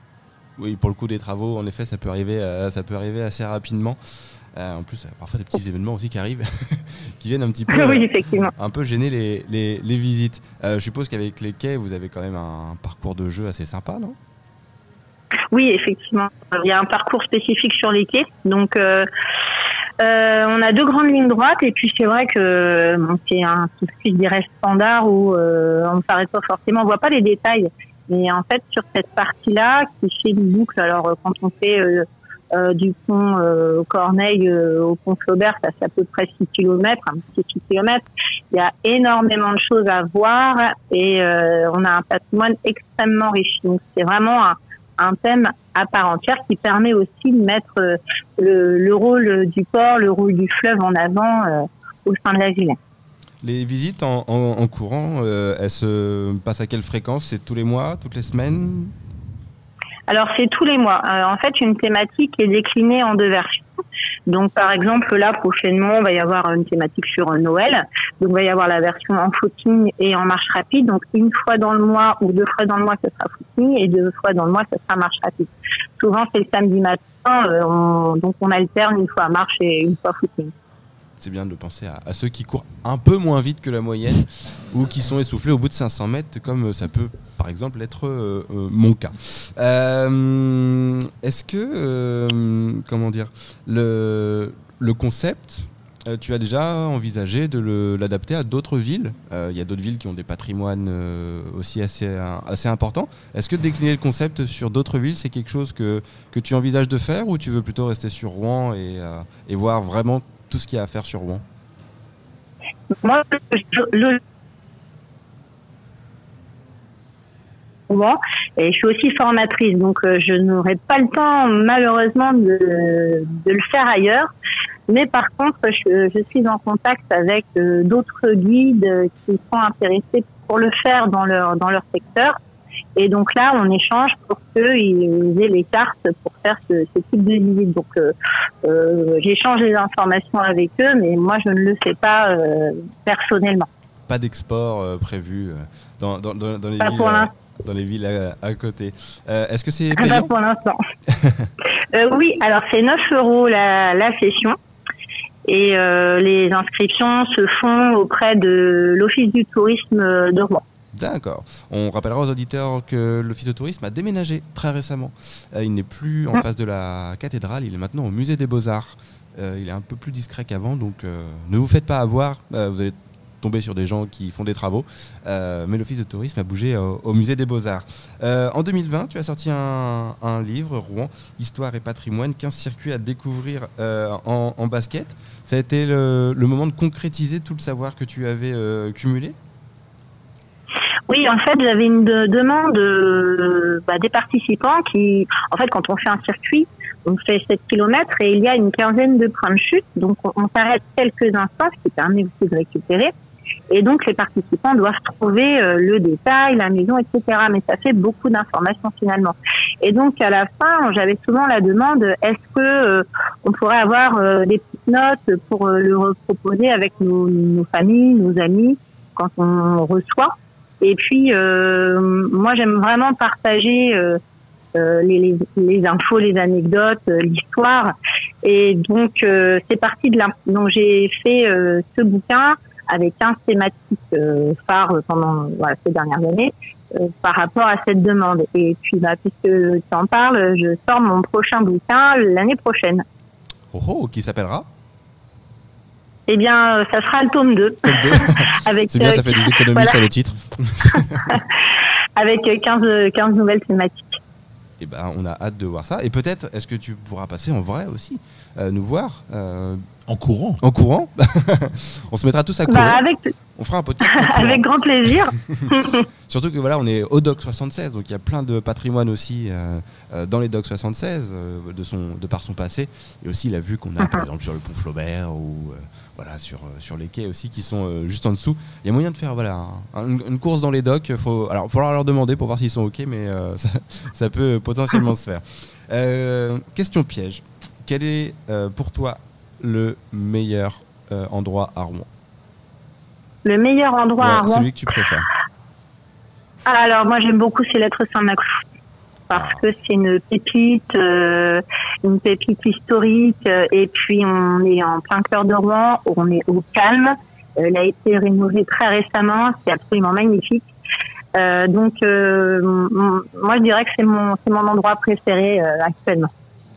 Oui, pour le coup des travaux, en effet, ça peut arriver, ça peut arriver assez rapidement. Euh, en plus, parfois des petits événements aussi qui arrivent, qui viennent un petit peu, oui, effectivement. un peu gêner les, les, les visites. Euh, je suppose qu'avec les quais, vous avez quand même un parcours de jeu assez sympa, non? Oui, effectivement. Il y a un parcours spécifique sur les quais. Donc, euh, on a deux grandes lignes droites et puis c'est vrai que c'est un souci, je dirais, standard où on ne s'arrête pas forcément, on voit pas les détails. Mais en fait, sur cette partie-là, qui fait une boucle, alors quand on fait du pont Corneille au pont Flaubert, ça fait à peu près 6 km, petit 6 km. Il y a énormément de choses à voir et on a un patrimoine extrêmement riche. Donc c'est vraiment un, thème à part entière qui permet aussi de mettre le, le, rôle du port, le rôle du fleuve en avant au sein de la ville. Les visites en, en, courant, euh, elles se passent à quelle fréquence? C'est tous les mois, toutes les semaines? Alors c'est tous les mois. Euh, en fait, une thématique est déclinée en deux versions. Donc par exemple, là prochainement, il va y avoir une thématique sur Noël. Donc il va y avoir la version en footing et en marche rapide. Donc une fois dans le mois ou deux fois dans le mois, ce sera footing et deux fois dans le mois, ce sera marche rapide. Souvent c'est le samedi matin, euh, donc on alterne une fois marche et une fois footing c'est bien de penser à, ceux qui courent un peu moins vite que la moyenne ou qui sont essoufflés au bout de 500 mètres, comme ça peut par exemple être euh, euh, mon cas. Euh, est-ce que, comment dire, le, le concept, tu as déjà envisagé de l'adapter à d'autres villes? Il y a d'autres villes qui ont des patrimoines aussi assez, assez importants. Est-ce que décliner le concept sur d'autres villes, c'est quelque chose que, que tu envisages de faire ou tu veux plutôt rester sur Rouen et, et voir vraiment tout ce qu'il y a à faire sur Rouen Moi, le, et je suis aussi formatrice, donc euh, je n'aurai pas le temps malheureusement de, le faire ailleurs. Mais par contre, je, suis en contact avec euh, d'autres guides qui sont intéressés pour le faire dans leur dans leur secteur. Et donc là, on échange pour qu'ils aient les cartes pour faire ce, type de visite. Donc, euh, euh, j'échange les informations avec eux, mais moi, je ne le fais pas euh, personnellement. Pas d'export prévu dans, dans, dans, les pas villes, pour dans les villes à, côté. Est-ce que c'est payant Pas pour l'instant. oui, alors c'est 9 euros la, la session. Et les inscriptions se font auprès de l'Office du tourisme de Rouen. D'accord. On rappellera aux auditeurs que l'Office de tourisme a déménagé très récemment. Euh, il n'est plus en face de la cathédrale, il est maintenant au musée des beaux-arts. Euh, il est un peu plus discret qu'avant, donc euh, ne vous faites pas avoir. vous allez tomber sur des gens qui font des travaux. mais l'Office de tourisme a bougé au, musée des beaux-arts. en 2020, tu as sorti un, livre, Rouen, Histoire et patrimoine, 15 circuits à découvrir en, basket. Ça a été le, le, moment de concrétiser tout le savoir que tu avais cumulé? Oui, en fait, j'avais une demande euh, bah, des participants qui, en fait, quand on fait un circuit, on fait 7 km et il y a une quinzaine de points de chute. Donc, on, s'arrête quelques instants, ce qui permet aussi de récupérer. Et donc, les participants doivent trouver euh, le détail, la maison, etc. Mais ça fait beaucoup d'informations finalement. Et donc, à la fin, j'avais souvent la demande est-ce que euh, on pourrait avoir des petites notes pour le reproposer avec nos, nos familles, nos amis, quand on reçoit? Et puis, euh, moi, j'aime vraiment partager euh, euh, les, infos, les anecdotes, l'histoire. Et donc, c'est parti de là. Donc, j'ai fait ce bouquin avec un thématique phare pendant ces dernières années par rapport à cette demande. Et puis, bah, puisque tu en parles, je sors mon prochain bouquin l'année prochaine. Oh, oh qui s'appellera? Eh bien, euh, ça sera le tome 2. C'est bien, ça euh, fait des économies sur le titre. Avec 15, 15 nouvelles thématiques. Eh ben, on a hâte de voir ça. Et peut-être, est-ce que tu pourras passer en vrai aussi, euh, nous voir En courant En courant? On se mettra tous à courir. Bah, on fera un podcast. avec grand plaisir. Surtout que voilà, on est au Doc 76, donc il y a plein de patrimoine aussi dans les Doc 76, de, son, de par son passé. Et aussi la vue qu'on a, par exemple, sur le pont Flaubert ou voilà, sur, euh, sur les quais aussi qui sont euh, juste en dessous. Il y a moyen de faire voilà, une, course dans les docks. Faut, alors, il faudra leur demander pour voir s'ils sont OK, mais euh, ça, peut potentiellement se faire. question piège. Quel est pour toi le meilleur endroit à Rouen? Le meilleur endroit à Rouen? Celui que tu préfères. Alors, moi, j'aime beaucoup ces lettres Saint-Maclou parce que c'est une pépite, euh, une pépite historique. Euh, et puis on est en plein cœur de Rouen, on est au calme. Euh, elle a été rénovée très récemment, c'est absolument magnifique. donc moi je dirais que c'est mon, mon endroit préféré actuellement.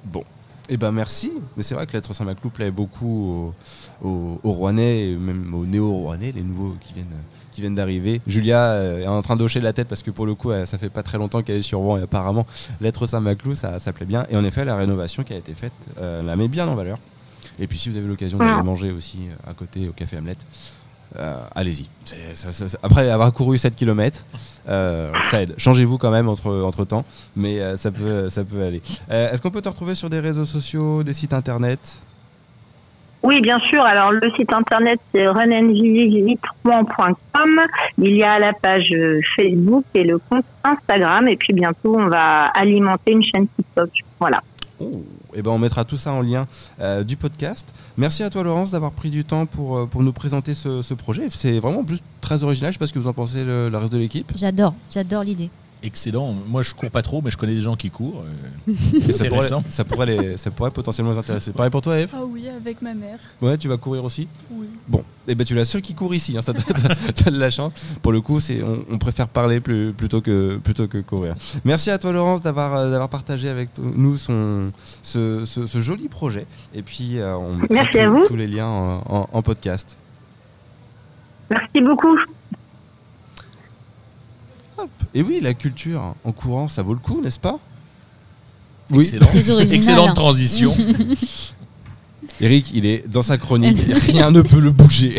Bon, eh ben merci. Mais c'est vrai que l'être Saint-Maclou plaît beaucoup Rouennais, et même aux néo-Rouennais, les nouveaux qui viennent, qui viennent d'arriver. Julia est en train d'hocher la tête parce que pour le coup, ça fait pas très longtemps qu'elle est sur Rouen et apparemment, l'être Saint-Maclou, ça, ça plaît bien. Et en effet, la rénovation qui a été faite la met bien en valeur. Et puis si vous avez l'occasion d'aller manger aussi à côté au Café Hamlet, euh, allez-y. Après avoir couru 7 km, euh, ça aide. Changez-vous quand même entre, entre temps, mais euh, ça, peut, ça peut aller. Est-ce qu'on peut te retrouver sur des réseaux sociaux, des sites internet? Oui, bien sûr. Alors, le site internet, c'est runandvisitron.com. Il y a la page Facebook et le compte Instagram. Et puis, bientôt, on va alimenter une chaîne TikTok. Voilà. Oh et eh ben on mettra tout ça en lien euh, du podcast. Merci à toi Laurence d'avoir pris du temps pour, euh, pour nous présenter ce, projet. C'est vraiment plus très original. Je sais pas ce que vous en pensez le, le reste de l'équipe. J'adore, j'adore l'idée excellent. Moi, je cours pas trop, mais je connais des gens qui courent. Euh, ça, pourrait, ça, pourrait ça pourrait potentiellement les intéresser. Pareil pour toi, Eve? Ah oui, avec ma mère. Ouais, tu vas courir aussi? Oui. Bon, et eh ben, tu es la seule qui court ici. Hein, tu as, de la chance. Pour le coup, c'est, on, préfère parler plus, plutôt, que, plutôt que courir. Merci à toi, Laurence, d'avoir, euh, d'avoir partagé avec nous son, ce, ce, joli projet. Et puis, euh, on mettra tous les liens en podcast. Merci beaucoup. Et oui, la culture en courant, ça vaut le coup, n'est-ce pas? Oui. Excellente transition. Eric, il est dans sa chronique, rien ne peut le bouger.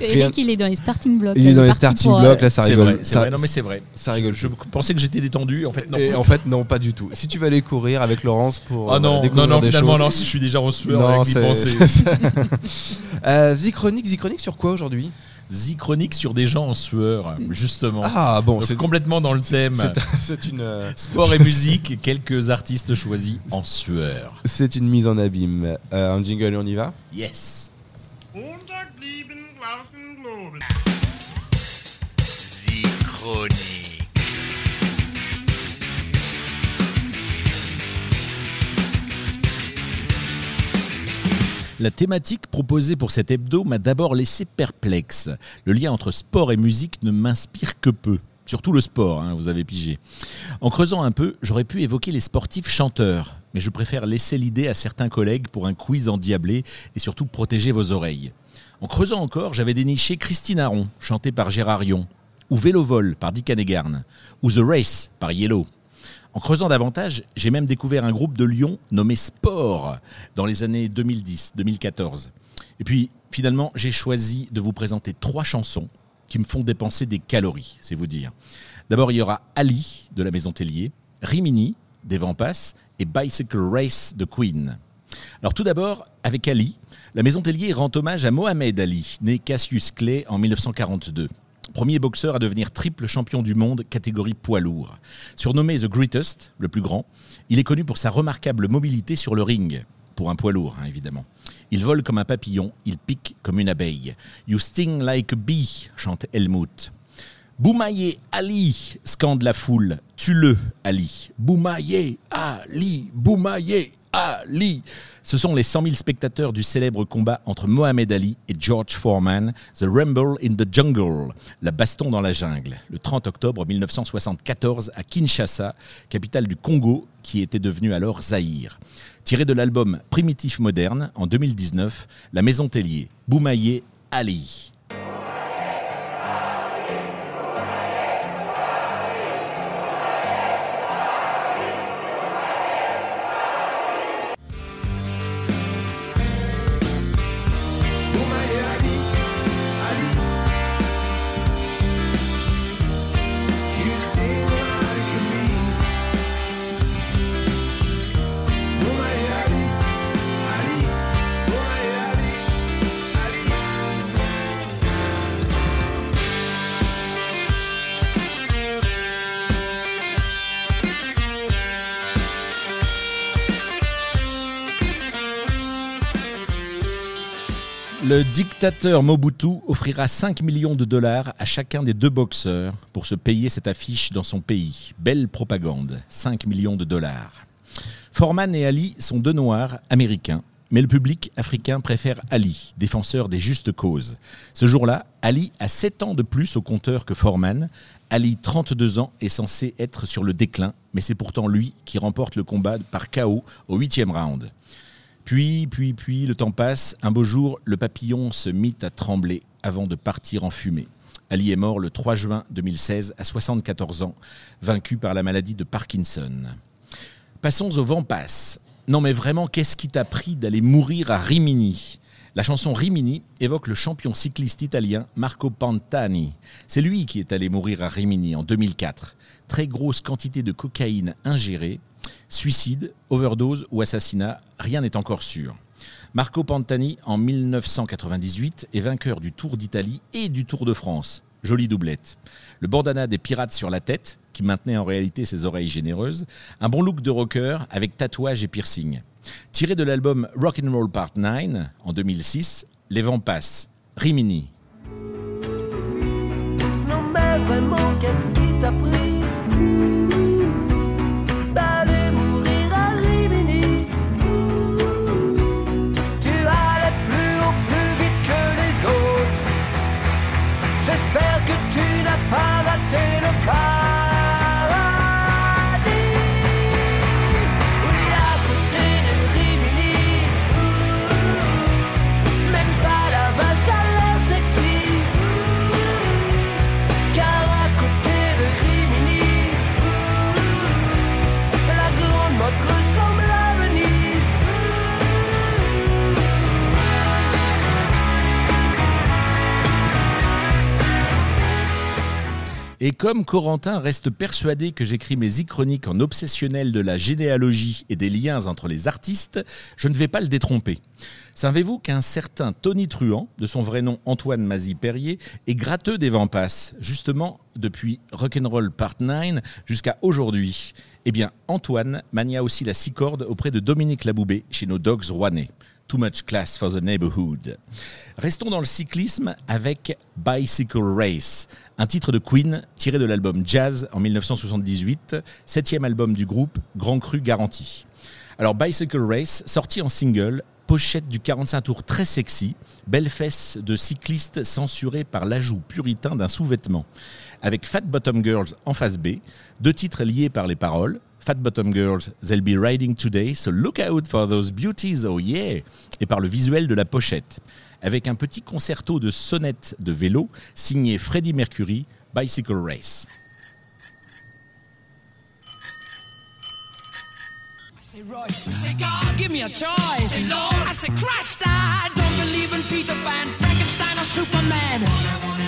Eric, il est dans les starting blocks. Il est dans les starting blocks, là ça rigole. C'est vrai, non mais c'est vrai. Ça rigole. Je, pensais que j'étais détendu, en fait non. en fait non, pas du tout. Si tu vas aller courir avec Laurence pour Ah non, non, non, finalement non, si je suis déjà en sueur non, avec penser. euh, Zichronique, Zichronique sur quoi aujourd'hui? Z-Chronique sur des gens en sueur, justement. Ah bon, c'est complètement dans le thème. C'est une euh, sport et musique, quelques artistes choisis en sueur. C'est une mise en abîme. Euh, un jingle et on y va Yes. Z-Chronique. La thématique proposée pour cet hebdo m'a d'abord laissé perplexe. Le lien entre sport et musique ne m'inspire que peu. Surtout le sport, hein, vous avez pigé. En creusant un peu, j'aurais pu évoquer les sportifs chanteurs, mais je préfère laisser l'idée à certains collègues pour un quiz endiablé et surtout protéger vos oreilles. En creusant encore, j'avais déniché Christine Aron, chantée par Gérard Yon, ou Vélo Vol par Dick Hanegarn, ou The Race par Yellow, en creusant davantage, j'ai même découvert un groupe de Lyon nommé Sport dans les années 2010-2014. Et puis finalement, j'ai choisi de vous présenter trois chansons qui me font dépenser des calories, c'est vous dire. D'abord, il y aura Ali de la Maison Tellier, Rimini des Vampas et Bicycle Race de Queen. Alors tout d'abord, avec Ali, la Maison Tellier rend hommage à Mohamed Ali, né Cassius Clay en 1942 premier boxeur à devenir triple champion du monde catégorie poids lourd. Surnommé The Greatest, le plus grand, il est connu pour sa remarquable mobilité sur le ring, pour un poids lourd hein, évidemment. Il vole comme un papillon, il pique comme une abeille. You sting like a bee, chante Helmut. Boumaillé Ali, scande la foule. Tue-le, Ali. Boumaillé Ali, Boumaillé Ali. Ce sont les 100 000 spectateurs du célèbre combat entre Mohamed Ali et George Foreman, The Rumble in the Jungle, la baston dans la jungle, le 30 octobre 1974 à Kinshasa, capitale du Congo, qui était devenue alors Zaïre. Tiré de l'album Primitif Moderne en 2019, la maison Tellier, Boumaillé Ali. Le dictateur Mobutu offrira 5 millions de dollars à chacun des deux boxeurs pour se payer cette affiche dans son pays. Belle propagande, 5 millions de dollars. Foreman et Ali sont deux noirs américains, mais le public africain préfère Ali, défenseur des justes causes. Ce jour-là, Ali a 7 ans de plus au compteur que Foreman. Ali, 32 ans, est censé être sur le déclin, mais c'est pourtant lui qui remporte le combat par KO au 8 round. Puis, puis, puis, le temps passe. Un beau jour, le papillon se mit à trembler avant de partir en fumée. Ali est mort le 3 juin 2016 à 74 ans, vaincu par la maladie de Parkinson. Passons au vent passe. Non mais vraiment, qu'est-ce qui t'a pris d'aller mourir à Rimini? La chanson Rimini évoque le champion cycliste italien Marco Pantani. C'est lui qui est allé mourir à Rimini en 2004. Très grosse quantité de cocaïne ingérée, suicide, overdose ou assassinat, rien n'est encore sûr. Marco Pantani, en 1998, est vainqueur du Tour d'Italie et du Tour de France. Jolie doublette. Le bandana des pirates sur la tête, qui maintenait en réalité ses oreilles généreuses. Un bon look de rocker avec tatouage et piercing. Tiré de l'album Rock and Roll Part 9 en 2006, Les vents passent. Rimini. Comme Corentin reste persuadé que j'écris mes e-chroniques en obsessionnel de la généalogie et des liens entre les artistes, je ne vais pas le détromper. Savez-vous qu'un certain Tony Truant, de son vrai nom Antoine Mazy-Perrier, est gratteux des vents passes, justement depuis Rock'n'Roll Part 9 jusqu'à aujourd'hui? Eh bien, Antoine mania aussi la six cordes auprès de Dominique Laboubé chez nos Dogs rouennais. Too Much Class for the Neighborhood. Restons dans le cyclisme avec Bicycle Race, un titre de Queen tiré de l'album Jazz en 1978, septième album du groupe, Grand Cru garanti. Alors Bicycle Race, sorti en single, pochette du 45 tours très sexy, belle fesse de cycliste censurée par l'ajout puritain d'un sous-vêtement. Avec Fat Bottom Girls en face B, deux titres liés par les paroles, Fat Bottom Girls, They'll Be Riding Today, so look out for those beauties, oh yeah, et par le visuel de la pochette, avec un petit concerto de sonnettes de vélo signé Freddie Mercury, Bicycle Race. give me a choice. I said, Christ, I don't believe in Peter Pan, Frankenstein, or Superman.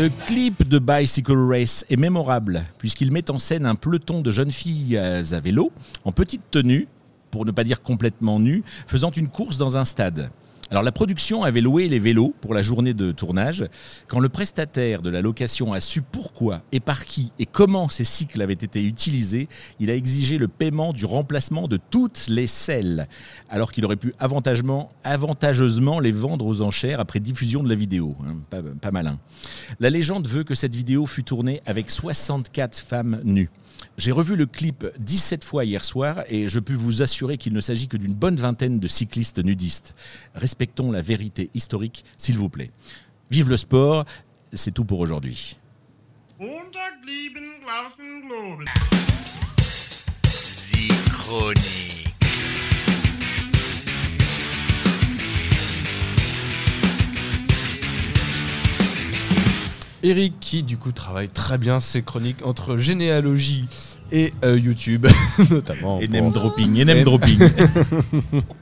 Le clip de Bicycle Race est mémorable puisqu'il met en scène un peloton de jeunes filles à vélo en petite tenue, pour ne pas dire complètement nues, faisant une course dans un stade. Alors la production avait loué les vélos pour la journée de tournage. Quand le prestataire de la location a su pourquoi et par qui et comment ces cycles avaient été utilisés, il a exigé le paiement du remplacement de toutes les selles, alors qu'il aurait pu avantageusement les vendre aux enchères après diffusion de la vidéo. Hein, pas, pas malin. La légende veut que cette vidéo fut tournée avec 64 femmes nues. J'ai revu le clip 17 fois hier soir et je peux vous assurer qu'il ne s'agit que d'une bonne vingtaine de cyclistes nudistes. Respectons la vérité historique, s'il vous plaît. Vive le sport, c'est tout pour aujourd'hui. Eric qui du coup travaille très bien ses chroniques entre généalogie et euh, YouTube notamment. Et name dropping, et name dropping.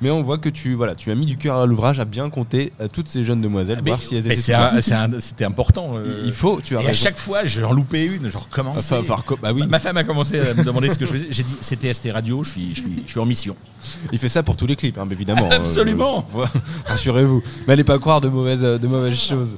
Mais on voit que tu, voilà, tu as mis du cœur à l'ouvrage à bien compter toutes ces jeunes demoiselles, voir si elles étaient. C'était important. Il faut, tu as Et à chaque fois, j'en loupais une, je recommençais. bah oui. Ma femme a commencé à me demander ce que je faisais. J'ai dit, c'était ST Radio, je suis, je, suis, je suis en mission. Il fait ça pour tous les clips, hein, évidemment. Absolument. Rassurez-vous. Mais allez pas croire de mauvaises, de mauvaises choses.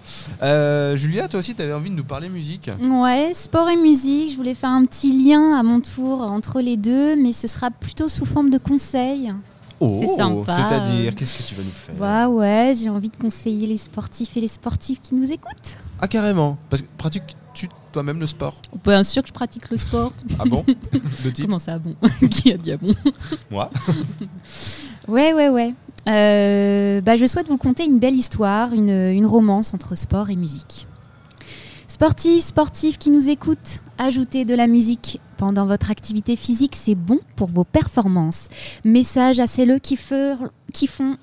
Julia, toi aussi, tu avais envie de nous parler musique Ouais, sport et musique. Je voulais faire un petit lien à mon tour entre les deux, mais ce sera plutôt sous forme de conseils. Oh, c'est sympa. C'est-à-dire, qu'est-ce que tu vas nous faire? Bah ouais, j'ai envie de conseiller les sportifs et les sportives qui nous écoutent. Ah carrément Parce que pratiques-tu toi-même le sport? Bien sûr que je pratique le sport. ah bon? Comment ça, bon? Qui a dit ah bon? Moi? Ouais, ouais, ouais. Euh, bah, je souhaite vous conter une belle histoire, une, une romance entre sport et musique. Sportifs, sportifs qui nous écoutent, ajoutez de la musique pendant votre activité physique, c'est bon pour vos performances. Message à celles qui, qui font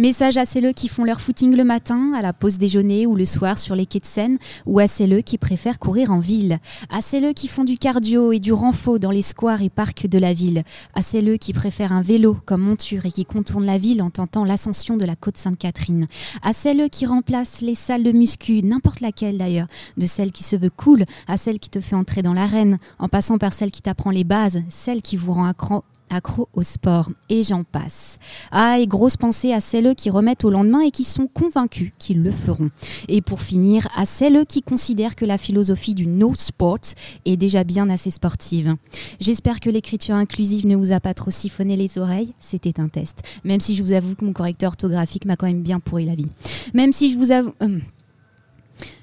Message à celles qui font leur footing le matin, à la pause déjeuner ou le soir sur les quais de Seine, ou à celles qui préfèrent courir en ville, à celles qui font du cardio et du renfort dans les squares et parcs de la ville, à celles qui préfèrent un vélo comme monture et qui contournent la ville en tentant l'ascension de la côte Sainte-Catherine, à celles qui remplacent les salles de muscu, n'importe laquelle d'ailleurs, de celle qui se veut cool, à celle qui te fait entrer dans l'arène, en passant par celle qui t'apprend les bases, celle qui vous rend accro accro au sport, et j'en passe. Ah, et grosse pensée à celles qui remettent au lendemain et qui sont convaincus qu'ils le feront. Et pour finir, à celles qui considèrent que la philosophie du no sport est déjà bien assez sportive. J'espère que l'écriture inclusive ne vous a pas trop siphonné les oreilles, c'était un test. Même si je vous avoue que mon correcteur orthographique m'a quand même bien pourri la vie. Même si je vous avoue... Euh,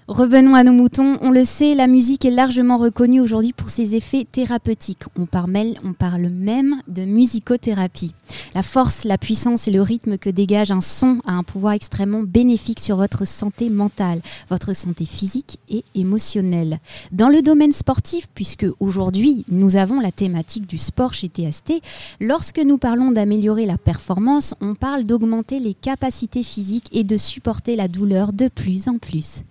Revenons à nos moutons. On le sait, la musique est largement reconnue aujourd'hui pour ses effets thérapeutiques. On parle, on parle même de musicothérapie. La force, la puissance et le rythme que dégage un son a un pouvoir extrêmement bénéfique sur votre santé mentale, votre santé physique et émotionnelle. Dans le domaine sportif, puisque aujourd'hui nous avons la thématique du sport chez TST, lorsque nous parlons d'améliorer la performance, on parle d'augmenter les capacités physiques et de supporter la douleur de plus en plus.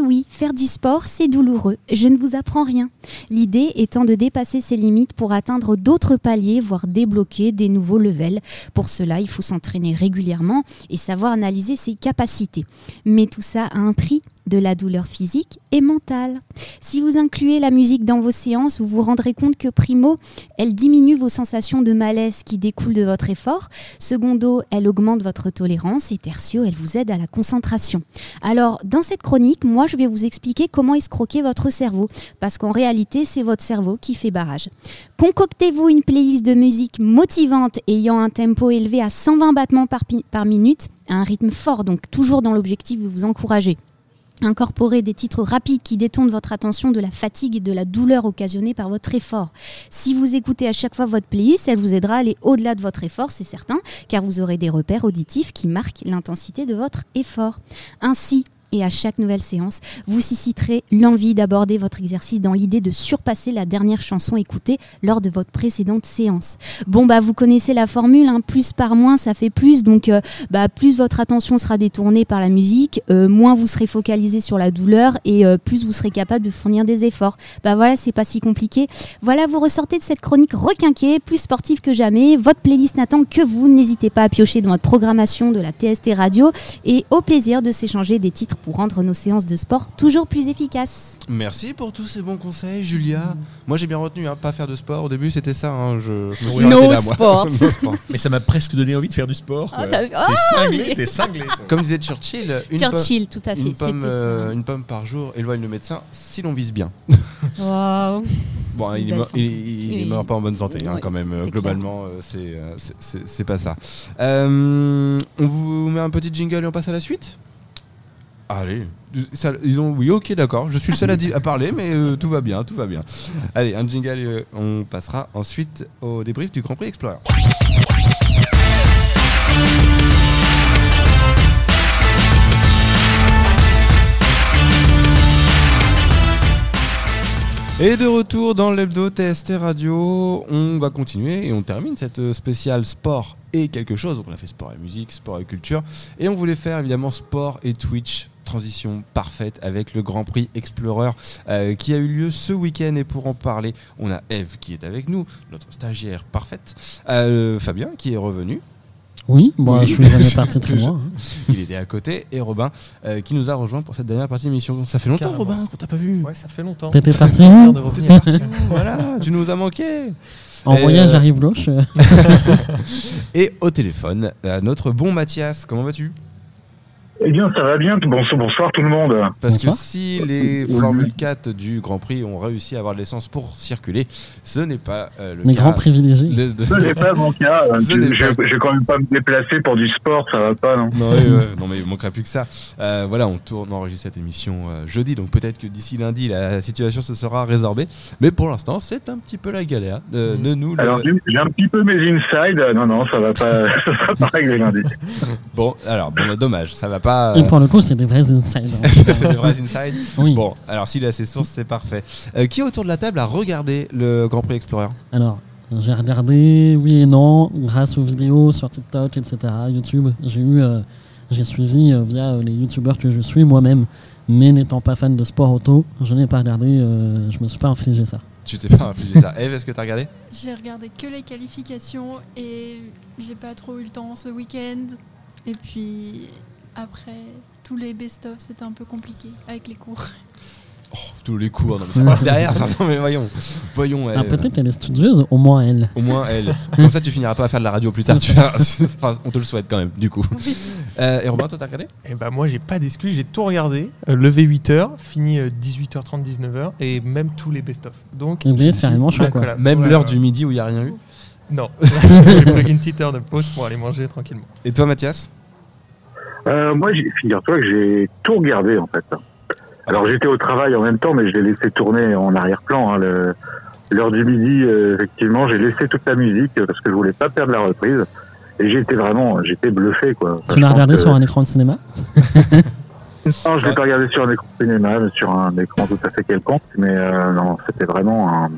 Oui, faire du sport, c'est douloureux. Je ne vous apprends rien. L'idée étant de dépasser ses limites pour atteindre d'autres paliers, voire débloquer des nouveaux levels. Pour cela, il faut s'entraîner régulièrement et savoir analyser ses capacités. Mais tout ça a un prix de la douleur physique et mentale. Si vous incluez la musique dans vos séances, vous vous rendrez compte que primo, elle diminue vos sensations de malaise qui découlent de votre effort. Secondo, elle augmente votre tolérance et tertio, elle vous aide à la concentration. Alors, dans cette chronique, moi, je vais vous expliquer comment escroquer votre cerveau parce qu'en réalité, c'est votre cerveau qui fait barrage. Concoctez-vous une playlist de musique motivante ayant un tempo élevé à 120 battements par, par minute, à un rythme fort, donc toujours dans l'objectif de vous encourager. Incorporez des titres rapides qui détournent votre attention de la fatigue et de la douleur occasionnée par votre effort. Si vous écoutez à chaque fois votre playlist, elle vous aidera à aller au-delà de votre effort, c'est certain, car vous aurez des repères auditifs qui marquent l'intensité de votre effort. Ainsi, et à chaque nouvelle séance, vous susciterez l'envie d'aborder votre exercice dans l'idée de surpasser la dernière chanson écoutée lors de votre précédente séance. Bon bah vous connaissez la formule, hein, plus par moins ça fait plus, donc euh, bah, plus votre attention sera détournée par la musique, euh, moins vous serez focalisé sur la douleur et euh, plus vous serez capable de fournir des efforts. Bah voilà, c'est pas si compliqué. Voilà, vous ressortez de cette chronique requinquée, plus sportive que jamais. Votre playlist n'attend que vous. N'hésitez pas à piocher dans votre programmation de la TST Radio et au plaisir de s'échanger des titres pour rendre nos séances de sport toujours plus efficaces. Merci pour tous ces bons conseils, Julia. Moi, j'ai bien retenu, hein, pas faire de sport. Au début, c'était ça. Hein, je, je me suis no là, sport. Mais ça m'a presque donné envie de faire du sport. Oh, t'es oh, cinglé, t'es cinglé. Comme disait Churchill, une, Churchill, tout à fait, une, pomme, euh, une pomme par jour éloigne le médecin si l'on vise bien. Wow. Bon, il, est mort, il, est mort, pas en bonne santé, hein, quand même. Globalement, euh, euh, c'est pas ça. on vous met un petit jingle et on passe à la suite? Allez, ils ont oui, ok, d'accord. Je suis le seul à, parler, mais euh, tout va bien, tout va bien. Allez, un jingle. Euh, on passera ensuite au débrief du Grand Prix Explorer. Et de retour dans l'hebdo TST Radio, on va continuer et on termine cette spéciale sport et quelque chose. Donc on a fait sport et musique, sport et culture. Et on voulait faire évidemment sport et Twitch. Transition parfaite avec le Grand Prix Explorer euh, qui a eu lieu ce week-end. Et pour en parler, on a Eve qui est avec nous, notre stagiaire parfaite. Euh, Fabien qui est revenu. Oui, moi je suis jamais parti très loin. Hein. Il était à côté et Robin euh, qui nous a rejoint pour cette dernière partie de l'émission. Ça fait longtemps Robin qu'on t'a pas vu. Ouais, ça fait longtemps. T'étais parti Voilà, tu nous as manqué. En voyage arrive gauche. et au téléphone, euh, notre bon Mathias, comment vas-tu? Eh bien, ça va bien. Bonsoir, tout le monde. Parce que si les Formule 4 du Grand Prix ont réussi à avoir de l'essence pour circuler, ce n'est pas euh, le les grands privilégiés. Ce n'est pas mon cas. je vais quand même pas me déplacer pour du sport, ça va pas, non? Non, non mais il manquerait plus que ça. Euh, voilà, on tourne, on enregistre cette émission euh, jeudi, donc peut-être que d'ici lundi, la situation se sera résorbée. Mais pour l'instant, c'est un petit peu la galère. de mm. nous, alors, j'ai un petit peu mes inside. Non, non, ça va pas, ça sera pas réglé lundi. bon, alors, bon, dommage, ça va pas et pour le coup, c'est des vrais insides. Hein. c'est des vrais insides oui. Bon, alors s'il a ses sources, c'est parfait. Euh, qui autour de la table a regardé le Grand Prix Explorer Alors, j'ai regardé, oui et non, grâce aux vidéos sur TikTok, etc., YouTube. J'ai eu, euh, j'ai suivi euh, via les YouTubeurs que je suis moi-même, mais n'étant pas fan de sport auto, je n'ai pas regardé, je me suis pas infligé ça. Tu t'es pas infligé ça. Eve, est-ce que tu as regardé? J'ai regardé que les qualifications et j'ai pas trop eu le temps ce week-end. Et puis après, tous les best-of, c'était un peu compliqué avec les cours. Oh, tous les cours, non mais ça passe derrière ça. Non mais voyons, voyons. Ah, peut-être qu'elle est studieuse, au moins elle. Au moins elle. Comme ça, tu finiras pas à faire de la radio plus tard. Tu enfin, on te le souhaite quand même, du coup. Euh, et Robin, toi, t'as regardé? Eh ben moi, j'ai pas d'excuse, j'ai tout regardé. Euh, levé 8h, fini 18h30, euh, 19h, et même tous les best-of. Donc, c'est vraiment. Quoi. Même l'heure du midi où il y a rien eu? Non, j'ai pris une petite heure de pause pour aller manger tranquillement. Et toi, Mathias? Euh, moi, figure-toi que j'ai tout regardé en fait. Alors j'étais au travail en même temps, mais je l'ai laissé tourner en arrière-plan. Hein, L'heure du midi, euh, effectivement, j'ai laissé toute la musique parce que je voulais pas perdre la reprise. Et j'étais vraiment, j'étais bluffé quoi. Tu l'as regardé sur un écran de cinéma? Non, je l'ai pas regardé sur un écran de cinéma, mais sur un écran tout à fait quelconque. Mais euh, non, c'était vraiment un,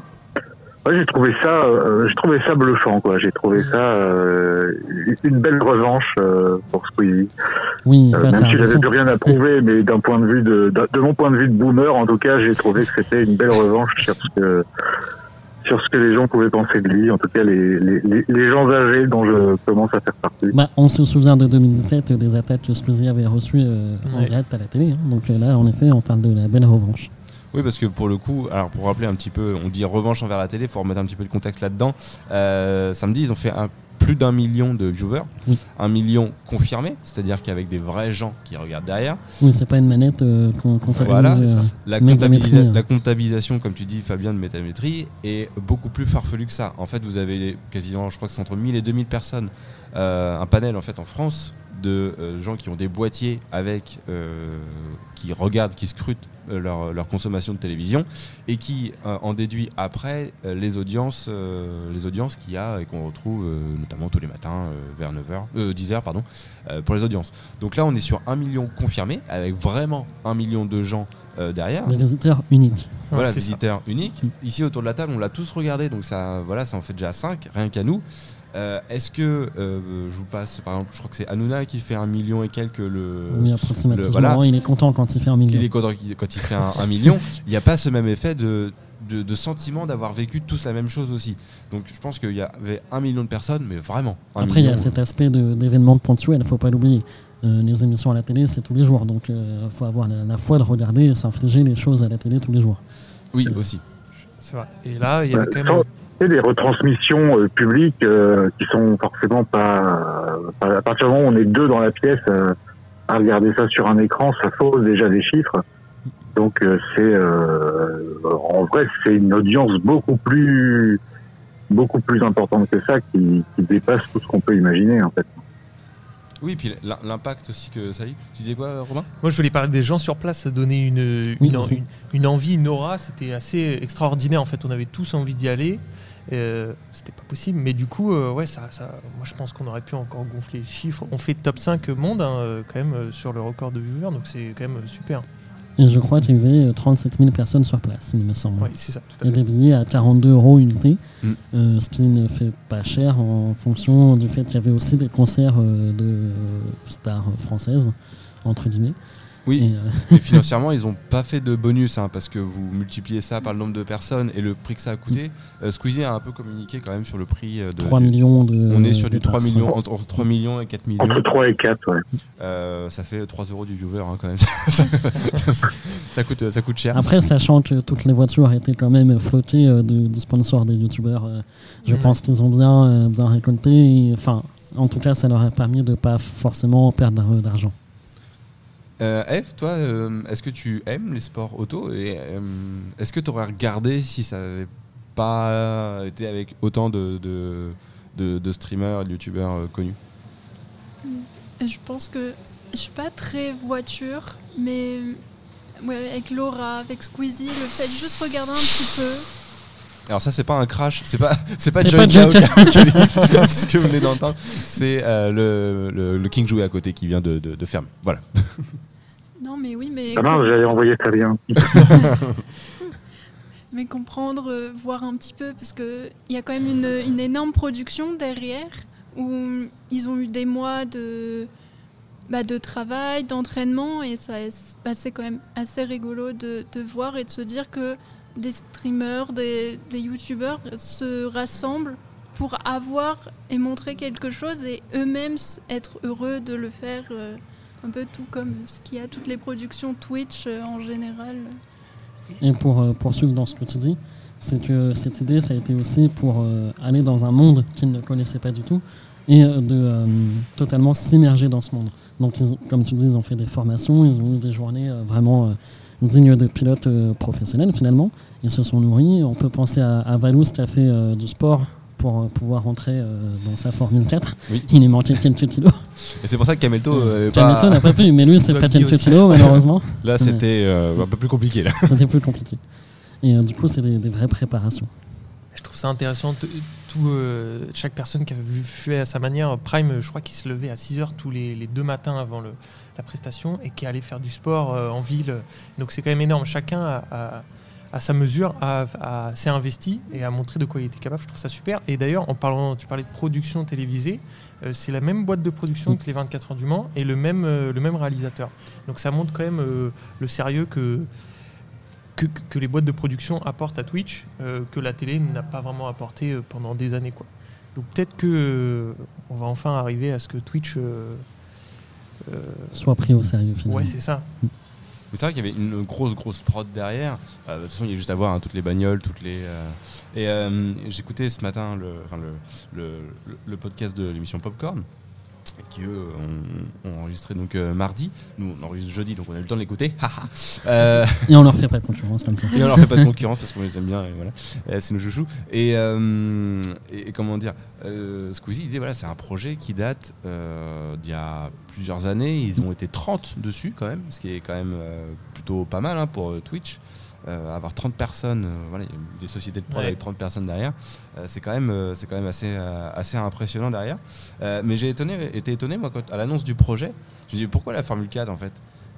Ouais, j'ai trouvé ça, euh, j'ai trouvé ça bluffant, quoi. J'ai trouvé ça euh, une belle revanche pour Squeezie. Oui, même si j'avais plus rien à prouver, mais d'un point de vue de, de, mon point de vue de boomer, en tout cas, j'ai trouvé que c'était une belle revanche sur ce que sur ce que les gens pouvaient penser de lui, en tout cas les, les, les gens âgés dont je commence à faire partie. Bah, on se souvient de 2017 des attaques que Squeezie avait reçues en direct à la télé. Hein. Donc là, en effet, on parle de la belle revanche. Oui, parce que pour le coup, alors pour rappeler un petit peu, on dit revanche envers la télé, il faut remettre un petit peu le contexte là-dedans. Euh, samedi, ils ont fait un, plus d'un million de viewers, un million confirmés, c'est-à-dire qu'avec des vrais gens qui regardent derrière. Oui, c'est pas une manette euh, qu'on comptabilise. Voilà, euh, la, hein. la, comptabilisation, comme tu dis, Fabien, de métamétrie est beaucoup plus farfelue que ça. En fait, vous avez quasiment, je crois que c'est entre 1000 et 2000 personnes, un panel en fait en France de gens qui ont des boîtiers avec, qui regardent, qui scrutent euh, leur, consommation de télévision et qui euh, en déduit après euh, les audiences les audiences qu'il y a et qu'on retrouve notamment tous les matins vers 9h 10h pardon pour les audiences. Donc là on est sur un million confirmé avec vraiment un million de gens derrière. Des visiteurs uniques. Voilà, visiteurs uniques. Ici autour de la table, on l'a tous regardé, donc ça, voilà, ça en fait déjà 5, rien qu'à nous. Euh, est-ce que euh, je vous passe, par exemple, je crois que c'est Hanouna qui fait un million et quelques le. Oui, approximativement. voilà. Il est content quand il fait un million. Il est content quand il fait un, million. Il n'y a pas ce même effet de, de, sentiment d'avoir vécu tous la même chose aussi. Donc je pense qu'il y avait un million de personnes, mais vraiment. Après, il y a cet aspect d'événements ponctuels, il ne faut pas l'oublier. Euh, les émissions à la télé, c'est tous les jours. Donc il faut avoir la, foi de regarder et s'infliger les choses à la télé tous les jours. Oui, aussi. C'est vrai. Et là, il y avait quand même des retransmissions euh, publiques euh, qui sont forcément pas, À partir du moment où on est deux dans la pièce euh, à regarder ça sur un écran, ça fausse déjà des chiffres. Donc c'est en vrai c'est une audience beaucoup plus beaucoup plus importante que ça qui, dépasse tout ce qu'on peut imaginer en fait. Oui, puis l'impact aussi que ça a eu. Tu disais quoi, Romain? Moi, je voulais parler des gens sur place. Ça donnait une, une, envie, une aura. C'était assez extraordinaire. En fait, on avait tous envie d'y aller. Euh, c'était pas possible, mais du coup, euh, ouais, ça, ça, moi je pense qu'on aurait pu encore gonfler les chiffres. On fait top 5 monde hein, euh, quand même sur le record de viewers, donc c'est quand même super. Et je crois qu'il y avait 37 000 personnes sur place, il me semble. Oui, c'est ça. Tout à et des billets à 42 euros unité, mm. ce qui ne fait pas cher en fonction du fait qu'il y avait aussi des concerts de stars françaises, entre guillemets. Oui, euh, financièrement, ils n'ont pas fait de bonus hein, parce que vous multipliez ça par le nombre de personnes et le prix que ça a coûté. Euh, Squeezie a un peu communiqué quand même sur le prix euh, de. 3 millions de. On est sur du 3 millions, entre, 3 millions et 4 millions. Entre 3 et 4, ouais. ça fait 3 euros du viewer hein, quand même. ça, coûte, ça coûte cher. Après, sachant que toutes les voitures étaient quand même flottées du sponsor des youtubeurs, je pense qu'ils ont bien, bien récolté. Enfin, en tout cas, ça leur a permis de ne pas forcément perdre d'argent. Euh, Eve, toi, euh, est-ce que tu aimes les sports auto et euh, est-ce que tu aurais regardé si ça n'avait pas été avec autant de, de, streamers, de youtubeurs connus? Je pense que je suis pas très voiture, mais avec Laura, avec Squeezie, le fait de juste regarder un petit peu. Alors ça c'est pas un crash, c'est pas c'est pas John ce que vous venez d'entendre, c'est le, le, King joué à côté qui vient de, de, de fermer. Voilà. Non, mais oui, mais. Ah non, j'avais envoyé très bien. mais comprendre, euh, voir un petit peu, parce qu'il y a quand même une, une, énorme production derrière, où ils ont eu des mois de, bah, de travail, d'entraînement, et ça, bah, c'est quand même assez rigolo de, de, voir et de se dire que des streamers, des, des youtubeurs se rassemblent pour avoir et montrer quelque chose et eux-mêmes être heureux de le faire. Euh, un peu tout comme ce qu'il y a toutes les productions Twitch euh, en général. Et pour euh, poursuivre dans ce que tu dis, c'est que cette idée, ça a été aussi pour euh, aller dans un monde qu'ils ne connaissaient pas du tout et de totalement s'immerger dans ce monde. Donc, comme tu dis, ils ont fait des formations, ils ont eu des journées vraiment dignes de pilotes professionnels finalement. Ils se sont nourris. On peut penser à, à Valous qui a fait du sport pour euh, pouvoir rentrer euh, dans sa Formule 4. Il lui manquait quelques kilos. Et c'est pour ça que Camelto. Euh, n'a pas pu, mais lui, c'est pas quelques kilos, malheureusement. Là, c'était un peu plus compliqué. C'était plus compliqué. Et du coup, c'est des, vraies préparations. Je trouve ça intéressant. Tout, chaque personne qui a vu fait à sa manière, Prime, je crois qu'il se levait à 6 h tous les, deux matins avant le, la prestation et qui allait faire du sport en ville. Donc c'est quand même énorme. Chacun a à sa mesure, s'est investi et a montré de quoi il était capable. Je trouve ça super. Et d'ailleurs, en parlant, tu parlais de production télévisée, euh, c'est la même boîte de production que les 24 heures du Mans et le même, euh, le même réalisateur. Donc ça montre quand même euh, le sérieux que, que, les boîtes de production apportent à Twitch, que la télé n'a pas vraiment apporté pendant des années. Quoi. Donc peut-être que on va enfin arriver à ce que Twitch soit pris au sérieux. Finalement. Ouais, c'est ça. Mais c'est vrai qu'il y avait une grosse, grosse prod derrière. Euh, de toute façon, il y a juste à voir hein, toutes les bagnoles, toutes les. Euh, et euh, j'écoutais ce matin le, le podcast de l'émission Popcorn qui eux ont, enregistré donc euh, mardi. Nous on enregistre jeudi donc on a eu le temps de l'écouter. euh, et on leur fait pas de concurrence comme ça. Et on leur fait pas de concurrence parce qu'on les aime bien et voilà. c'est nos chouchous. Et, euh, et, comment dire, euh, Squeezie voilà c'est un projet qui date d'il y a plusieurs années. Ils ont été 30 dessus quand même, ce qui est quand même plutôt pas mal hein, pour Twitch. Euh, avoir 30 personnes, euh, voilà, des sociétés de prod avec 30 personnes derrière, euh, c'est quand même, c'est quand même assez, assez impressionnant derrière. mais j'ai étonné, été étonné moi quand, à l'annonce du projet. Je me dis pourquoi la Formule 4 en fait?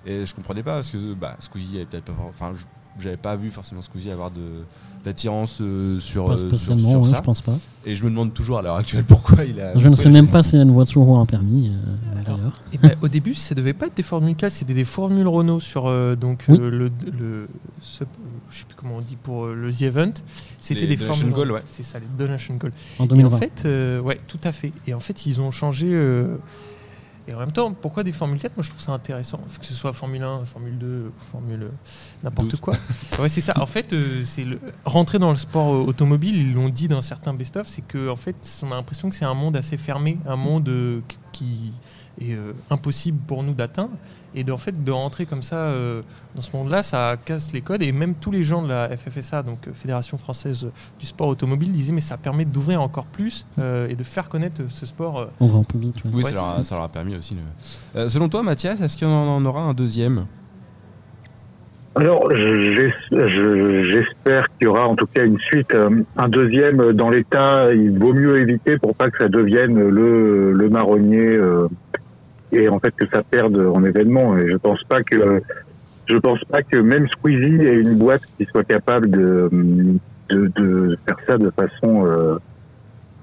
Et je comprenais pas parce que bah, Squeezie avait peut-être pas, enfin, j'avais pas vu forcément Squeezie avoir de d'attirance euh, sur, pas spécialement, sur, ça. je pense pas. Et je me demande toujours à l'heure actuelle pourquoi il a. Je ne sais même pas s'il a une voiture ou un permis. Euh, d'ailleurs. Ben, au début, ça devait pas être des Formules 4, c'était des Formules Renault sur euh, donc le, le ce, je sais plus comment on dit pour le The Event. C'était des Formules Gold, ouais. C'est ça, les Donation Gold. En 2020. Et en fait, ouais, tout à fait. Et en fait, ils ont changé et en même temps, pourquoi des Formule 4 Moi, je trouve ça intéressant. Que ce soit Formule 1, Formule 2, Formule euh, n'importe quoi. ouais, c'est ça. En fait, euh, c'est le... rentrer dans le sport euh, automobile, ils l'ont dit dans certains best-of, c'est qu'en en fait, on a l'impression que c'est un monde assez fermé, un monde qui est impossible pour nous d'atteindre. Et de, en fait, de rentrer comme ça euh, dans ce monde-là, ça casse les codes. Et même tous les gens de la FFSA, donc euh, Fédération française du sport automobile, disaient mais ça permet d'ouvrir encore plus euh, et de faire connaître ce sport. Au grand public. Oui, ça, leur a, permis aussi. selon toi, Mathias, est-ce qu'il y en aura un deuxième? Alors, j'espère qu'il y aura en tout cas une suite. Un deuxième dans l'état, il vaut mieux éviter pour pas que ça devienne le, le marronnier et en fait que ça perde en événement. Et je pense pas que je pense pas que même Squeezie ait une boîte qui soit capable de, de, de faire ça de façon euh,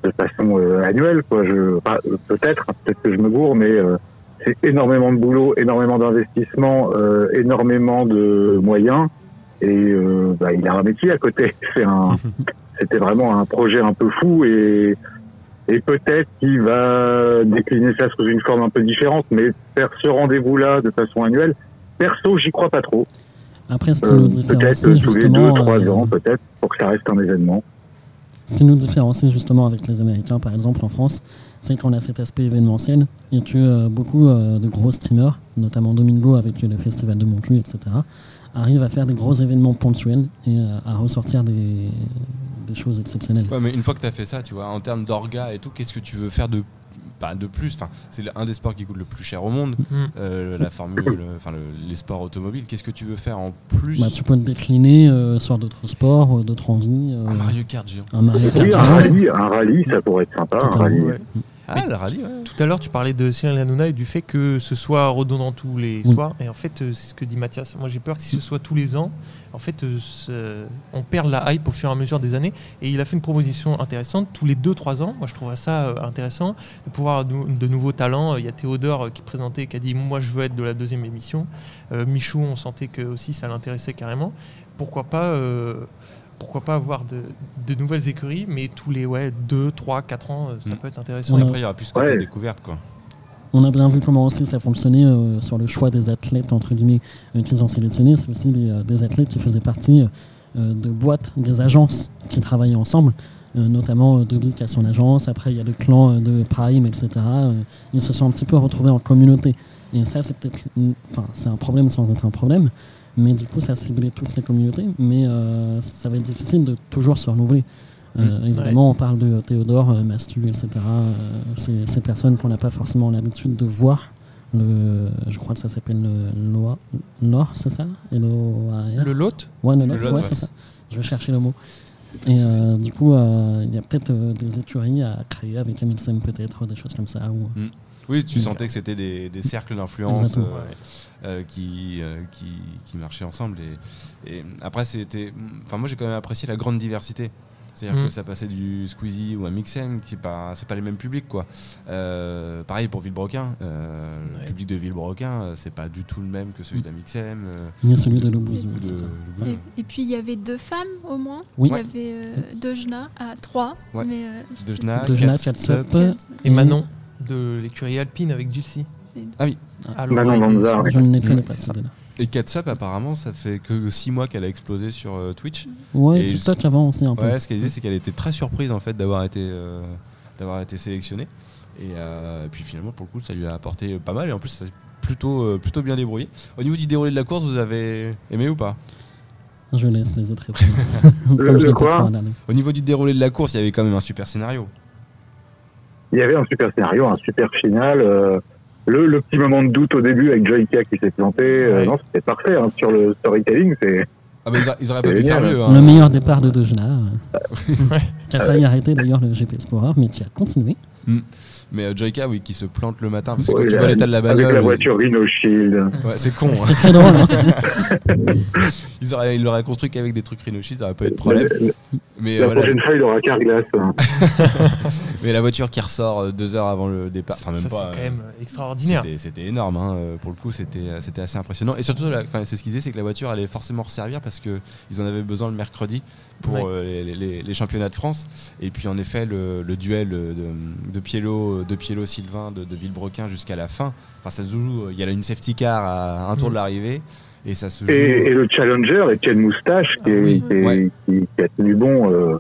de façon euh, annuelle. Quoi. Je, peut-être, peut-être que je me gourre, mais euh, c'est énormément de boulot, énormément d'investissement, énormément de moyens, et bah, il a un métier à côté. C'est un, c'était vraiment un projet un peu fou et et peut-être qu'il va décliner ça sous une forme un peu différente, mais faire ce rendez-vous-là de façon annuelle, perso, j'y crois pas trop. Après, ce qui nous différencie peut-être tous les deux, trois ans, peut-être, pour que ça reste un événement. Ce qui nous différencie justement avec les Américains, par exemple en France, c'est qu'on a cet aspect événementiel et que euh, beaucoup euh, de gros streamers, notamment Domingo avec le festival de Montreux, etc., arrivent à faire des gros événements ponctuels et euh, à ressortir des, des, choses exceptionnelles. Ouais, mais une fois que tu as fait ça, tu vois, en termes d'orga et tout, qu'est-ce que tu veux faire de de plus? Enfin, c'est un des sports qui coûte le plus cher au monde. Mm. Euh, la formule, enfin les sports automobiles. Qu'est-ce que tu veux faire en plus? Bah, Tu peux te décliner euh, sur d'autres sports, euh, d'autres envies. un Mario Kart géant. Un Mario Kart. Oui, un rallye, un rallye, ça pourrait être sympa. Un rallye. Ah, tout à l'heure, tu parlais de Cyril Hanouna et du fait que ce soit redondant tous les soirs. Et en fait, euh, c'est ce que dit Mathias. Moi, j'ai peur que si ce soit tous les ans, en fait, euh, on perd la hype au fur et à mesure des années. Et il a fait une proposition intéressante tous les 2-3 ans. Moi, je trouverais ça euh, intéressant de pouvoir de nouveaux talents. Il y a Théodore qui présentait, qui a dit Moi, je veux être de la deuxième émission. Michou, on sentait que aussi ça l'intéressait carrément. Pourquoi pas pourquoi pas avoir de, nouvelles écuries, mais tous les ouais, 2, 3, 4 ans, euh, ça mm. peut être intéressant. Et après, il y aura plus de découverte. Quoi. On a bien vu comment aussi ça fonctionnait euh, sur le choix des athlètes entre guillemets euh, qu'ils ont sélectionnés. C'est aussi des, athlètes qui faisaient partie de boîtes, des agences qui travaillaient ensemble, notamment Dobby qui a son agence. Après, il y a le clan de Prime, etc. ils se sont un petit peu retrouvés en communauté. Et ça, c'est peut-être, enfin, c'est un problème sans être un problème. Mais du coup, ça ciblait toutes les communautés. Mais euh, ça va être difficile de toujours se renouveler. Euh, mm. évidemment, on parle de Théodore, euh, Mastu, etc. C'est ces personnes qu'on n'a pas forcément l'habitude de voir. Le, je crois que ça s'appelle le Nord, c'est ça? Le Lot? Ouais, le Lot, ouais, c'est ça. Je vais chercher le mot. Et du coup, il y a peut-être des écuries à créer avec Emilsem, peut-être, des choses comme ça. Ou, mm. Oui, tu sentais que c'était des, des, cercles d'influence euh, euh, qui, euh, qui, qui, marchaient ensemble. Et, et après, c'était. Enfin, moi, j'ai quand même apprécié la grande diversité. C'est-à-dire que mm. ça passait du Squeezie ou un Mixem, qui pas, c'est pas les mêmes publics quoi. pareil pour Villebroquin, le public de Villebroquin, c'est pas du tout le même que celui d'un Mixem. Ni celui de Lobouzou. Et, et, puis il y avait deux femmes au moins. Oui. Il y avait Dojna à trois. Mais, Dojna, Dojna et Manon de l'écurie alpine avec Dulcie. Ah oui. Ah, je ne connais pas Et Catsup, apparemment, ça fait que 6 mois qu'elle a explosé sur euh, Twitch. Ouais, TikTok avant aussi un peu. Ouais, ce qu'elle disait, c'est qu'elle était très surprise en fait d'avoir été, euh, d'avoir été sélectionnée. Euh, et, puis finalement, pour le coup, ça lui a apporté pas mal. Et en plus, ça s'est plutôt, plutôt bien débrouillé. Au niveau du déroulé de la course, vous avez aimé ou pas? Je laisse les autres répondre. Au niveau du déroulé de la course, il y avait quand même un super scénario il y avait un super scénario, un super final. Euh, le, le, petit moment de doute au début avec Joyka qui s'est planté, euh, non, c'était parfait hein, sur le storytelling. C'est ah bah ils, auraient pas pu faire mieux. Hein. Le meilleur départ de Dojna, qui a failli arrêter d'ailleurs le GPS Explorer, mais qui a continué. Mm. Mais euh, Joyka, oui, qui se plante le matin, parce que quand tu vois l'état de la bagnole. Avec la voiture Rhino Shield. Ouais, c'est con. Hein. C'est très drôle. Hein. ils, auraient, ils l'auraient construit qu'avec des trucs Rhino Shield, ça aurait pas eu de problème. Mais, la prochaine fois, il aura Carglass. Hein. Mais la voiture qui ressort euh, deux heures avant le départ. Enfin, même ça, c'est quand même euh, extraordinaire. C'était énorme, hein, pour le coup, c'était assez impressionnant. Et surtout, c'est ce qu'ils disaient, c'est que la voiture allait forcément resservir parce qu'ils en avaient besoin le mercredi pour les, les, championnats de France. Et puis, en effet, le, le duel de, de Pielo de Pielo Sylvain de, Villebrequin jusqu'à la fin. Enfin, ça se joue. Il y a une safety car à un tour de mm. l'arrivée. Et, ça se joue... et, le challenger, Etienne Moustache, qui, ah a tenu bon. Euh,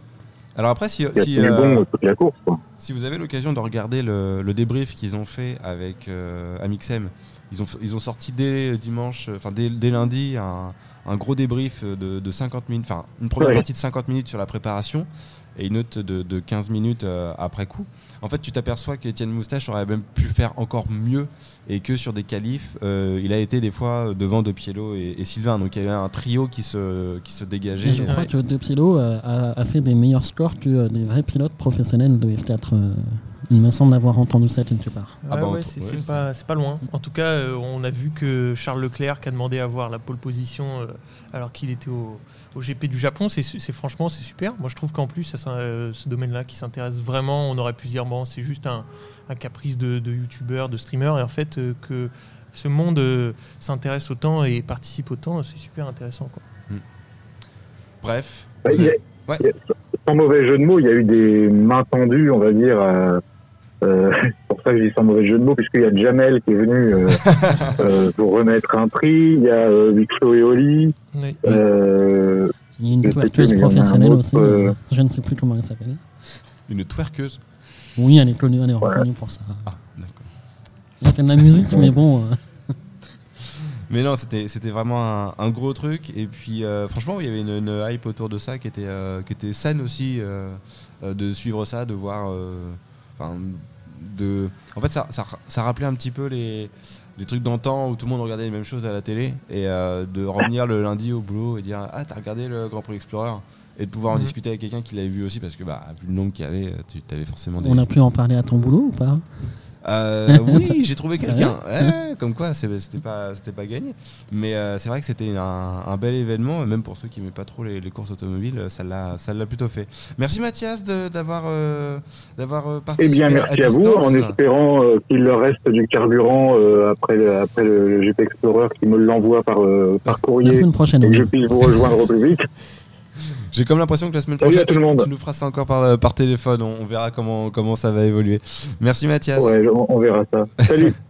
Alors après, si, si, euh, toute la course, si vous avez l'occasion de regarder le, débrief qu'ils ont fait avec euh, Amixem, ils ont, ils ont sorti dès dimanche, enfin dès, lundi, un, gros débrief de, 50 minutes, enfin une première partie de 50 minutes sur la préparation et une autre de, de 15 minutes après coup en fait, tu t'aperçois qu'Étienne Moustache aurait même pu faire encore mieux et que sur des qualifs, euh, il a été des fois devant De Pielo et, Sylvain. Donc il y avait un trio qui se, qui se dégageait. je crois que De Pielo a, fait des meilleurs scores que euh, des vrais pilotes professionnels de F4. Il me semble avoir entendu ça quelque part. Ah, bah, c'est pas, pas, loin. En tout cas, on a vu que Charles Leclerc qui a demandé à voir la pole position alors qu'il était au, au, GP du Japon, c'est franchement c'est super. Moi je trouve qu'en plus ce domaine-là qui s'intéresse vraiment, on aurait pu dire bon c'est juste un, un, caprice de, de youtubeur, de streamer, et en fait que ce monde euh, s'intéresse autant et participe autant, c'est super intéressant. Quoi. Hmm. Bref. sans mauvais jeu de mots, il y a eu des mains tendues, on va dire. Euh, euh ça que je dis sans mauvais jeu de mots, puisqu'il y a Jamel qui est venu euh, pour remettre un prix, il y a Vixo et Oli. il y a une twerkeuse professionnelle aussi, je ne sais plus comment elle s'appelle. Une twerkeuse Oui, elle est connue, elle est reconnue pour ça. Ah, il fait de la musique, mais bon. Euh. Mais non, c'était vraiment un, gros truc. Et puis, euh, franchement, il y avait une, hype autour de ça qui était, euh, qui était saine aussi, de suivre ça, de voir. De... En fait, ça, ça, rappelait un petit peu les, les trucs d'antan où tout le monde regardait les mêmes choses à la télé. Et de revenir le lundi au boulot et dire Ah, t'as regardé le Grand Prix Explorer et de pouvoir en mhm. discuter avec quelqu'un qui l'avait vu aussi parce que bah vu le nombre qu'il y avait tu avais forcément des... on a pu en parler à ton boulot ou pas? Euh, oui, j'ai trouvé quelqu'un. comme quoi, c'était pas, c'était pas gagné. Mais euh, c'est vrai que c'était un, bel événement, même pour ceux qui n'aimaient pas trop les, courses automobiles, ça l'a, ça l'a plutôt fait. Merci Mathias d'avoir, euh, d'avoir participé. Eh bien, merci à, vous, en espérant qu'il leur reste du carburant après, le, après le GP Explorer, qui me l'envoie par, par courrier, La semaine prochaine, et que je puisse vous rejoindre au plus vite. J'ai comme l'impression que la semaine prochaine, tu, nous feras ça encore par, par téléphone. On, verra comment, comment ça va évoluer. Merci Mathias. Ouais, on, verra ça. Salut.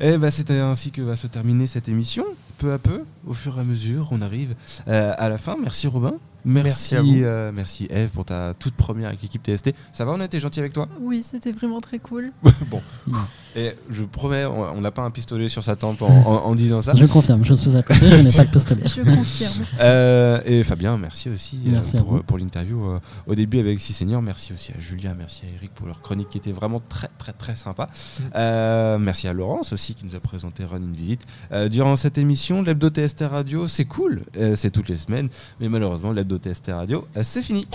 Et bah, c'était ainsi que va se terminer cette émission. Peu à peu, au fur et à mesure, on arrive euh, à la fin. Merci Robin. Merci, merci, euh, merci, Eve pour ta toute première avec l'équipe TST. Ça va, on a été gentil avec toi? Oui, c'était vraiment très cool. bon. Et je promets, on n'a pas un pistolet sur sa tempe en, disant ça. Je confirme, je suis à côté, je n'ai pas de pistolet. je confirme. Euh, et Fabien, merci aussi euh, pour, pour l'interview au début avec Six Seniors. Merci aussi à Julien, merci à Eric pour leur chronique qui était vraiment très très très sympa. Mm. merci à Laurence aussi qui nous a présenté Run une visite. durant cette émission, l'hebdo TST Radio, c'est cool, c'est toutes les semaines, mais malheureusement l'hebdo d'OTST Radio. Euh, c'est fini.